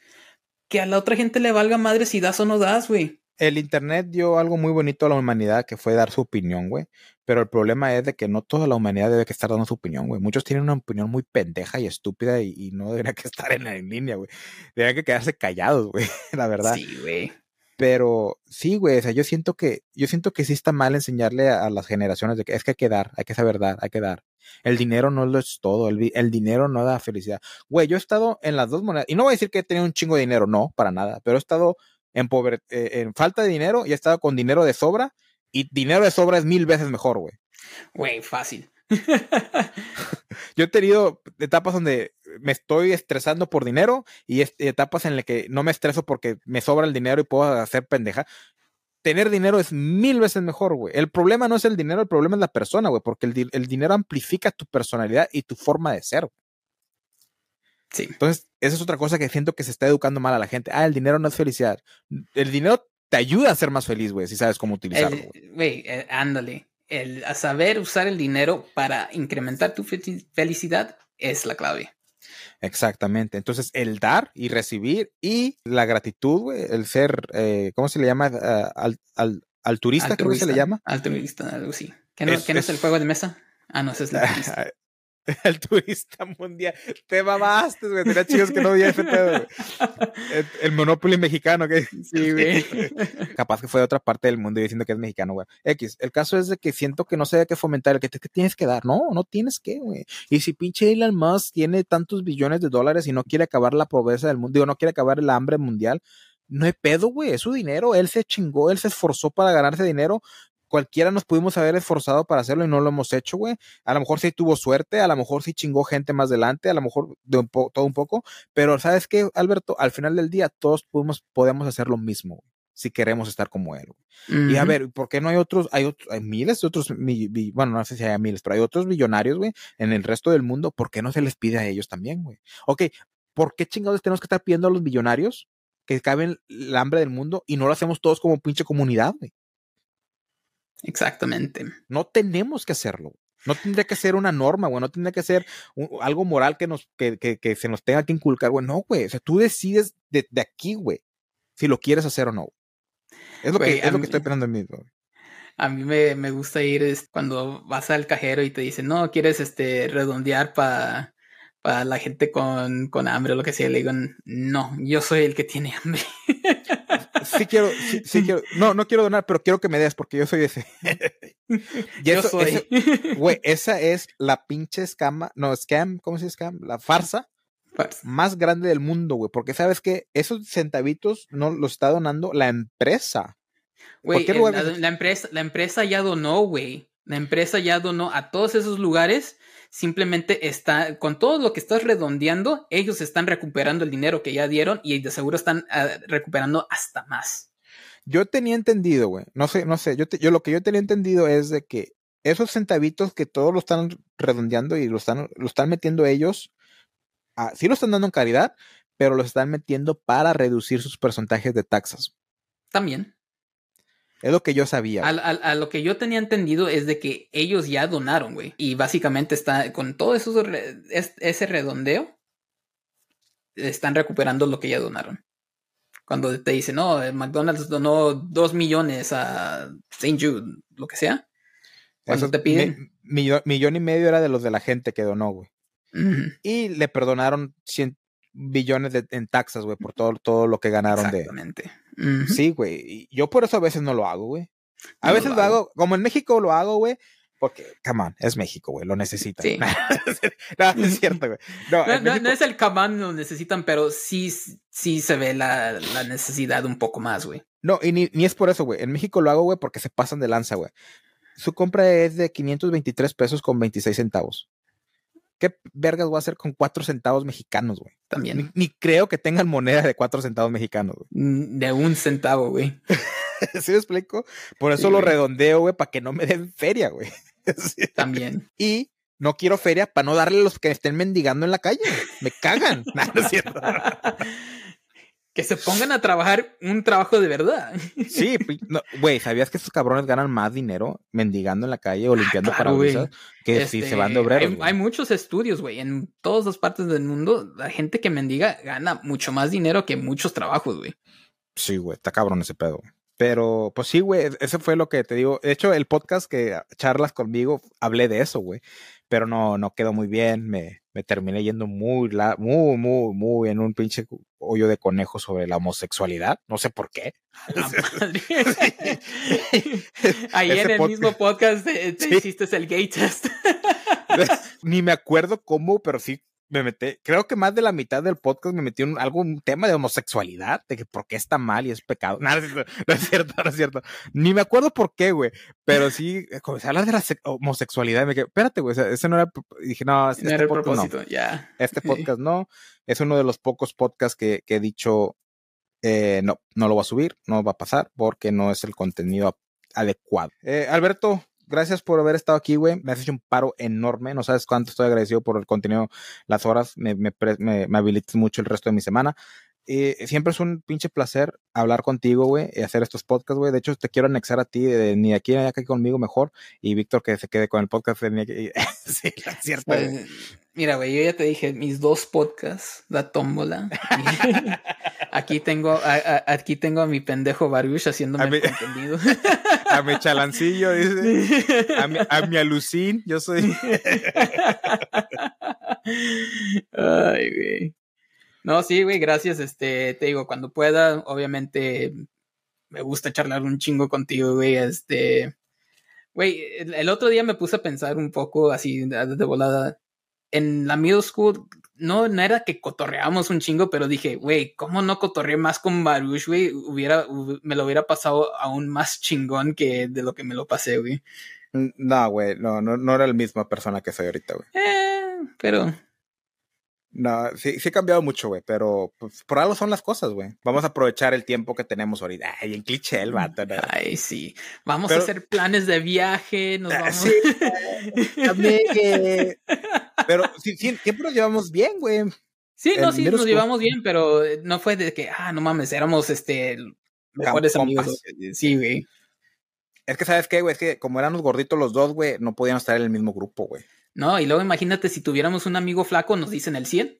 [SPEAKER 2] Que a la otra gente le valga madre si das o no das, güey.
[SPEAKER 1] El internet dio algo muy bonito a la humanidad que fue dar su opinión, güey. Pero el problema es de que no toda la humanidad debe que estar dando su opinión, güey. Muchos tienen una opinión muy pendeja y estúpida y, y no deberían que estar en, en línea, güey. Deberían que quedarse callados, güey. La verdad.
[SPEAKER 2] Sí, güey.
[SPEAKER 1] Pero sí, güey, o sea, yo siento que, yo siento que sí está mal enseñarle a, las generaciones de que es que hay que dar, hay que saber dar, hay que dar. El dinero no lo es todo, el, el dinero no da felicidad. Güey, yo he estado en las dos monedas, y no voy a decir que he tenido un chingo de dinero, no, para nada, pero he estado en, pobre, eh, en falta de dinero y he estado con dinero de sobra, y dinero de sobra es mil veces mejor, güey.
[SPEAKER 2] Güey, fácil.
[SPEAKER 1] yo he tenido etapas donde me estoy estresando por dinero y etapas en las que no me estreso porque me sobra el dinero y puedo hacer pendeja. Tener dinero es mil veces mejor, güey. El problema no es el dinero, el problema es la persona, güey, porque el, el, dinero amplifica tu personalidad y tu forma de ser.
[SPEAKER 2] Sí.
[SPEAKER 1] Entonces, esa es otra cosa que siento que se está educando mal a la gente. Ah, el dinero no es felicidad. El dinero te ayuda a ser más feliz, güey, si sabes cómo utilizarlo.
[SPEAKER 2] Güey, eh, ándale el a saber usar el dinero para incrementar tu felicidad es la clave.
[SPEAKER 1] Exactamente. Entonces, el dar y recibir y la gratitud, güey, el ser, eh, ¿cómo se le llama? Uh, al, al, altruista, creo que se le llama.
[SPEAKER 2] Altruista, algo así. ¿Qué no es, ¿qué no es el juego de mesa? Ah, no, ese es la
[SPEAKER 1] el turista mundial. Te mamaste, güey. Tenía chicos que no veía ese pedo. El, el, Monopoly mexicano, que
[SPEAKER 2] sí, güey.
[SPEAKER 1] Capaz que fue de otra parte del mundo y diciendo que es mexicano, güey. X. El caso es de que siento que no se debe que fomentar el que, te, que tienes que dar. No, no tienes que, güey. Y si pinche Elon Musk tiene tantos billones de dólares y no quiere acabar la pobreza del mundo, digo, no quiere acabar el hambre mundial, no hay pedo, güey, es su dinero, él se chingó, él se esforzó para ganarse dinero, cualquiera nos pudimos haber esforzado para hacerlo y no lo hemos hecho, güey. A lo mejor sí tuvo suerte, a lo mejor sí chingó gente más adelante, a lo mejor de un todo un poco, pero ¿sabes qué, Alberto? Al final del día todos podemos, podemos hacer lo mismo, güey, si queremos estar como él. Uh -huh. Y a ver, ¿por qué no hay otros? Hay, otros, hay miles de otros, bueno, no sé si hay miles, pero hay otros millonarios, güey, en el resto del mundo. ¿Por qué no se les pide a ellos también, güey? Ok, ¿por qué chingados tenemos que estar pidiendo a los millonarios que caben el hambre del mundo y no lo hacemos todos como pinche comunidad, güey?
[SPEAKER 2] Exactamente.
[SPEAKER 1] No tenemos que hacerlo. No tendría que ser una norma, güey. No tendría que ser un, algo moral que, nos, que, que, que, se nos tenga que inculcar, güey. No, güey. O sea, tú decides de, de aquí, güey, si lo quieres hacer o no. Es lo, que, es lo que estoy pensando en mí, güey.
[SPEAKER 2] A mí me, me gusta ir es, cuando vas al cajero y te dicen, no, quieres este, redondear para para la gente con, con hambre o lo que sea. Le digo, no, yo soy el que tiene hambre.
[SPEAKER 1] sí quiero, sí, sí, quiero, no, no quiero donar, pero quiero que me des porque yo soy ese.
[SPEAKER 2] y eso, yo soy.
[SPEAKER 1] Güey, esa es la pinche escama, no, scam, ¿cómo se dice scam? La farsa,
[SPEAKER 2] farsa.
[SPEAKER 1] más grande del mundo, güey, porque sabes que esos centavitos no los está donando la empresa.
[SPEAKER 2] Güey, la, la, empresa, la empresa ya donó, güey. La empresa ya donó a todos esos lugares simplemente está, con todo lo que estás redondeando, ellos están recuperando el dinero que ya dieron y de seguro están uh, recuperando hasta más.
[SPEAKER 1] Yo tenía entendido, güey, no sé, no sé, yo, te, yo lo que yo tenía entendido es de que esos centavitos que todos lo están redondeando y lo están, lo están metiendo ellos, uh, sí lo están dando en caridad, pero los están metiendo para reducir sus porcentajes de taxas.
[SPEAKER 2] También.
[SPEAKER 1] Es lo que yo sabía.
[SPEAKER 2] A, a, a, lo que yo tenía entendido es de que ellos ya donaron, güey. Y básicamente está con todo eso, ese redondeo, están recuperando lo que ya donaron. Cuando te dicen, no, McDonald's donó dos millones a St. Jude, lo que sea. Cuando
[SPEAKER 1] eso,
[SPEAKER 2] te piden.
[SPEAKER 1] Mi, millón, millón, y medio era de los de la gente que donó, güey.
[SPEAKER 2] Uh -huh.
[SPEAKER 1] Y le perdonaron 100 billones de, en taxas, güey, por todo, todo lo que ganaron
[SPEAKER 2] Exactamente.
[SPEAKER 1] de. Uh -huh. Sí, güey. Yo por eso a veces no lo hago, güey. A veces lo hago, como en México lo hago, güey, porque, come on, es México, güey, lo necesitan.
[SPEAKER 2] Sí.
[SPEAKER 1] no, no es cierto, güey. No,
[SPEAKER 2] No,
[SPEAKER 1] en
[SPEAKER 2] no-
[SPEAKER 1] México-
[SPEAKER 2] no es el camán lo necesitan, pero sí, sí se ve la, la necesidad un poco más, güey.
[SPEAKER 1] no, y ni, ni es por eso, güey. En México lo hago, güey, porque se pasan de lanza, güey. Su compra es de 523 pesos con 26 centavos. ¿Qué vergas voy a hacer con 4 centavos mexicanos, güey?
[SPEAKER 2] También.
[SPEAKER 1] ni creo que tengan moneda de 4 centavos mexicanos, güey.
[SPEAKER 2] De un centavo, güey.
[SPEAKER 1] ¿Sí me explico? Por eso
[SPEAKER 2] Sí,
[SPEAKER 1] lo redondeo, güey, para que no me den feria, güey. Sí.
[SPEAKER 2] También.
[SPEAKER 1] Y no quiero feria para no darle a los que estén mendigando en la calle. Me cagan. No, no es cierto.
[SPEAKER 2] Que se pongan a trabajar un trabajo de verdad.
[SPEAKER 1] Sí, no, güey, ¿sabías que estos cabrones ganan más dinero mendigando en la calle o limpiando
[SPEAKER 2] Ah, claro,
[SPEAKER 1] que si
[SPEAKER 2] Este,
[SPEAKER 1] se van de obreros?
[SPEAKER 2] Hay, muchos estudios, güey. En todas las partes del mundo, la gente que mendiga gana mucho más dinero que muchos trabajos, güey.
[SPEAKER 1] Sí, güey, está cabrón ese pedo. Pero, pues sí, güey, eso fue lo que te digo. De hecho, el podcast que charlas conmigo, hablé de eso, güey. Pero no, no quedó muy bien. Me, me terminé yendo muy, la, muy, muy, muy en un pinche hoyo de conejo sobre la homosexualidad. No sé por qué.
[SPEAKER 2] La madre. Ahí en el
[SPEAKER 1] podcast-
[SPEAKER 2] mismo podcast te, te
[SPEAKER 1] Sí.
[SPEAKER 2] hiciste el gay test.
[SPEAKER 1] Ni me acuerdo cómo, pero sí me metí. Creo que más de la mitad del podcast me metí en algo, un tema de homosexualidad, de que por qué está mal y es pecado. No, no es cierto, no es cierto, no es cierto. Ni me acuerdo por qué, güey. Pero sí, eh, comencé a hablar de la se- homosexualidad y me quedé, espérate, güey, o sea, ese no era. dije, no, este,
[SPEAKER 2] No era el
[SPEAKER 1] podcast no.
[SPEAKER 2] propósito, ya.
[SPEAKER 1] Este podcast no. Es uno de los pocos podcasts que, que he dicho, eh, no, no lo va a subir, no va a pasar porque no es el contenido adecuado. Eh, Alberto, gracias por haber estado aquí, güey. Me has hecho un paro enorme. No sabes cuánto estoy agradecido por el contenido, las horas. Me, me, me, me habilitas mucho el resto de mi semana. Eh, siempre es un pinche placer hablar contigo, güey, y hacer estos podcasts, güey. De hecho, te quiero anexar a ti, de, ni aquí ni que conmigo mejor. Y Víctor que se quede con el podcast. sí, es cierto.
[SPEAKER 2] Pues, mira, güey, yo ya te dije mis dos podcasts, la tómbola. aquí tengo, a, a- aquí tengo a mi pendejo Baruch haciéndome
[SPEAKER 1] A
[SPEAKER 2] el contenido.
[SPEAKER 1] A mi chalancillo, dice. A mi, a mi alucín, yo soy.
[SPEAKER 2] Ay, güey. No, sí, güey, gracias. Este, te digo, cuando pueda, obviamente me gusta charlar un chingo contigo, güey. Este, güey, el, el otro día me puse a pensar un poco así de, de volada. En la middle school, no, no era que cotorreábamos un chingo, pero dije, güey, ¿cómo no cotorreé más con Baruch, güey? Hubiera, hu- me lo hubiera pasado aún más chingón que de lo que me lo pasé, güey.
[SPEAKER 1] No, güey, no, no, no era la misma persona que soy ahorita, güey.
[SPEAKER 2] Eh, pero
[SPEAKER 1] No, sí, sí he cambiado mucho, güey, pero pues, por algo son las cosas, güey. Vamos a aprovechar el tiempo que tenemos ahorita. Ay, en cliché el vato, ¿no?
[SPEAKER 2] Ay, sí. Vamos
[SPEAKER 1] Pero-
[SPEAKER 2] a hacer planes de viaje, nos
[SPEAKER 1] Ah,
[SPEAKER 2] vamos.
[SPEAKER 1] sí, También, eh, Pero sí, sí, siempre nos llevamos bien, güey.
[SPEAKER 2] Sí, no, sí, nos llevamos bien, pero eh, no fue de que, ah, no mames, éramos este mejores amigos. Sí, güey.
[SPEAKER 1] Es que, ¿sabes qué, güey? Es que como éramos gorditos los dos, güey, no podíamos estar en el mismo grupo, güey.
[SPEAKER 2] No, y luego imagínate si tuviéramos un amigo flaco, nos dicen el 100.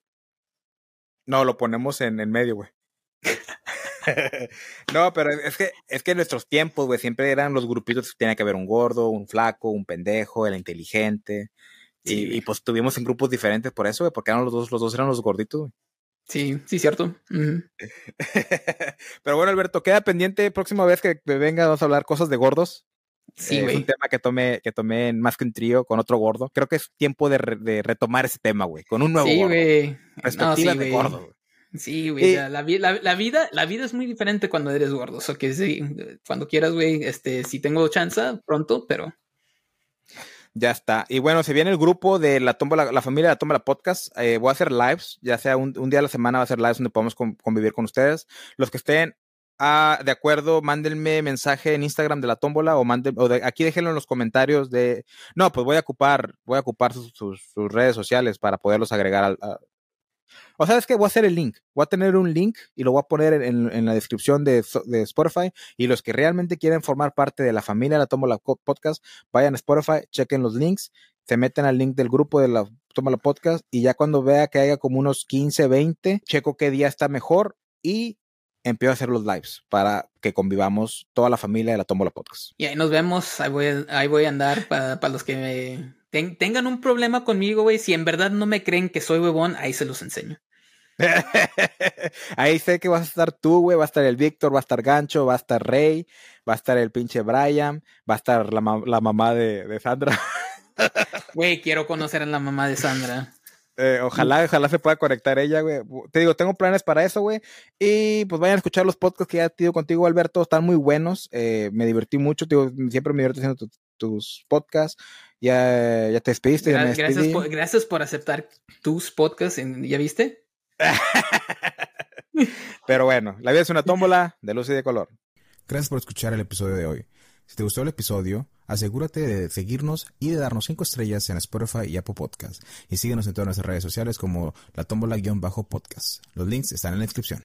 [SPEAKER 1] No, lo ponemos en el medio, güey. no, pero es que, es que en nuestros tiempos, güey, siempre eran los grupitos que tenía que haber un gordo, un flaco, un pendejo, el inteligente.
[SPEAKER 2] Sí.
[SPEAKER 1] Y, y, pues tuvimos en grupos diferentes por eso, güey, porque eran los dos, los dos eran los gorditos, güey.
[SPEAKER 2] Sí, sí, cierto.
[SPEAKER 1] Pero bueno, Alberto, queda pendiente próxima vez que venga, vamos a hablar cosas de gordos.
[SPEAKER 2] Sí,
[SPEAKER 1] Eh, es un tema que tomé, que tomé en más que un trío con otro gordo. Creo que es tiempo de, re- de retomar ese tema, güey, con un nuevo
[SPEAKER 2] sí,
[SPEAKER 1] gordo.
[SPEAKER 2] güey. No,
[SPEAKER 1] Perspectiva
[SPEAKER 2] sí,
[SPEAKER 1] de
[SPEAKER 2] güey.
[SPEAKER 1] gordo, güey.
[SPEAKER 2] Sí, güey. La, la la- vida, la vida es muy diferente cuando eres gordo. O sea que sí, cuando quieras, güey, este, si tengo chance, pronto, pero
[SPEAKER 1] Ya está. Y bueno, se viene el grupo de la Tómbola, la familia de la Tómbola Podcast. Eh, voy a hacer lives, ya sea un, día a la semana va a ser lives donde podamos con- convivir con ustedes. Los que estén ah, de acuerdo, mándenme mensaje en Instagram de la Tómbola o manden, de- aquí déjenlo en los comentarios de. No, pues voy a ocupar, voy a ocupar sus, redes sociales para poderlos agregar al. O sabes que voy a hacer el link. Voy a tener un link y lo voy a poner en, la descripción de, Spotify. Y los que realmente quieren formar parte de la familia la Tómbola Podcast, vayan a Spotify, chequen los links, se meten al link del grupo de la Tómala Podcast y ya cuando vea que haya como unos 15, 20, checo qué día está mejor y empiezo a hacer los lives para que convivamos toda la familia de la Tómbola Podcast.
[SPEAKER 2] y ahí nos vemos. Ahí voy, a- ahí voy a andar para, para los que me ten- tengan un problema conmigo, güey. Si en verdad no me creen que soy huevón, ahí se los enseño.
[SPEAKER 1] Ahí sé que vas a estar tú, güey, va a estar el Víctor, va a estar Gancho, va a estar Rey, va a estar el pinche Brian, va a estar la, la mamá de, de Sandra.
[SPEAKER 2] Güey, quiero conocer a la mamá de Sandra.
[SPEAKER 1] Eh, ojalá, ojalá se pueda conectar ella, güey. Te digo, tengo planes para eso, güey. Y pues vayan a escuchar los podcasts que ya he tenido contigo, Alberto. Están muy buenos. Eh, me divertí mucho. Te digo, siempre me divierto haciendo tus podcasts. Ya, ya te despediste.
[SPEAKER 2] Gracias, gracias, por, gracias, por, aceptar tus podcasts. ¿Ya viste?
[SPEAKER 1] Pero bueno, la vida es una tómbola de luz y de color.
[SPEAKER 3] Gracias por escuchar el episodio de hoy. Si te gustó el episodio, asegúrate de seguirnos y de darnos 5 estrellas en Spotify y Apple Podcast. Y síguenos en todas nuestras redes sociales como la tómbola-podcast. Los links están en la descripción.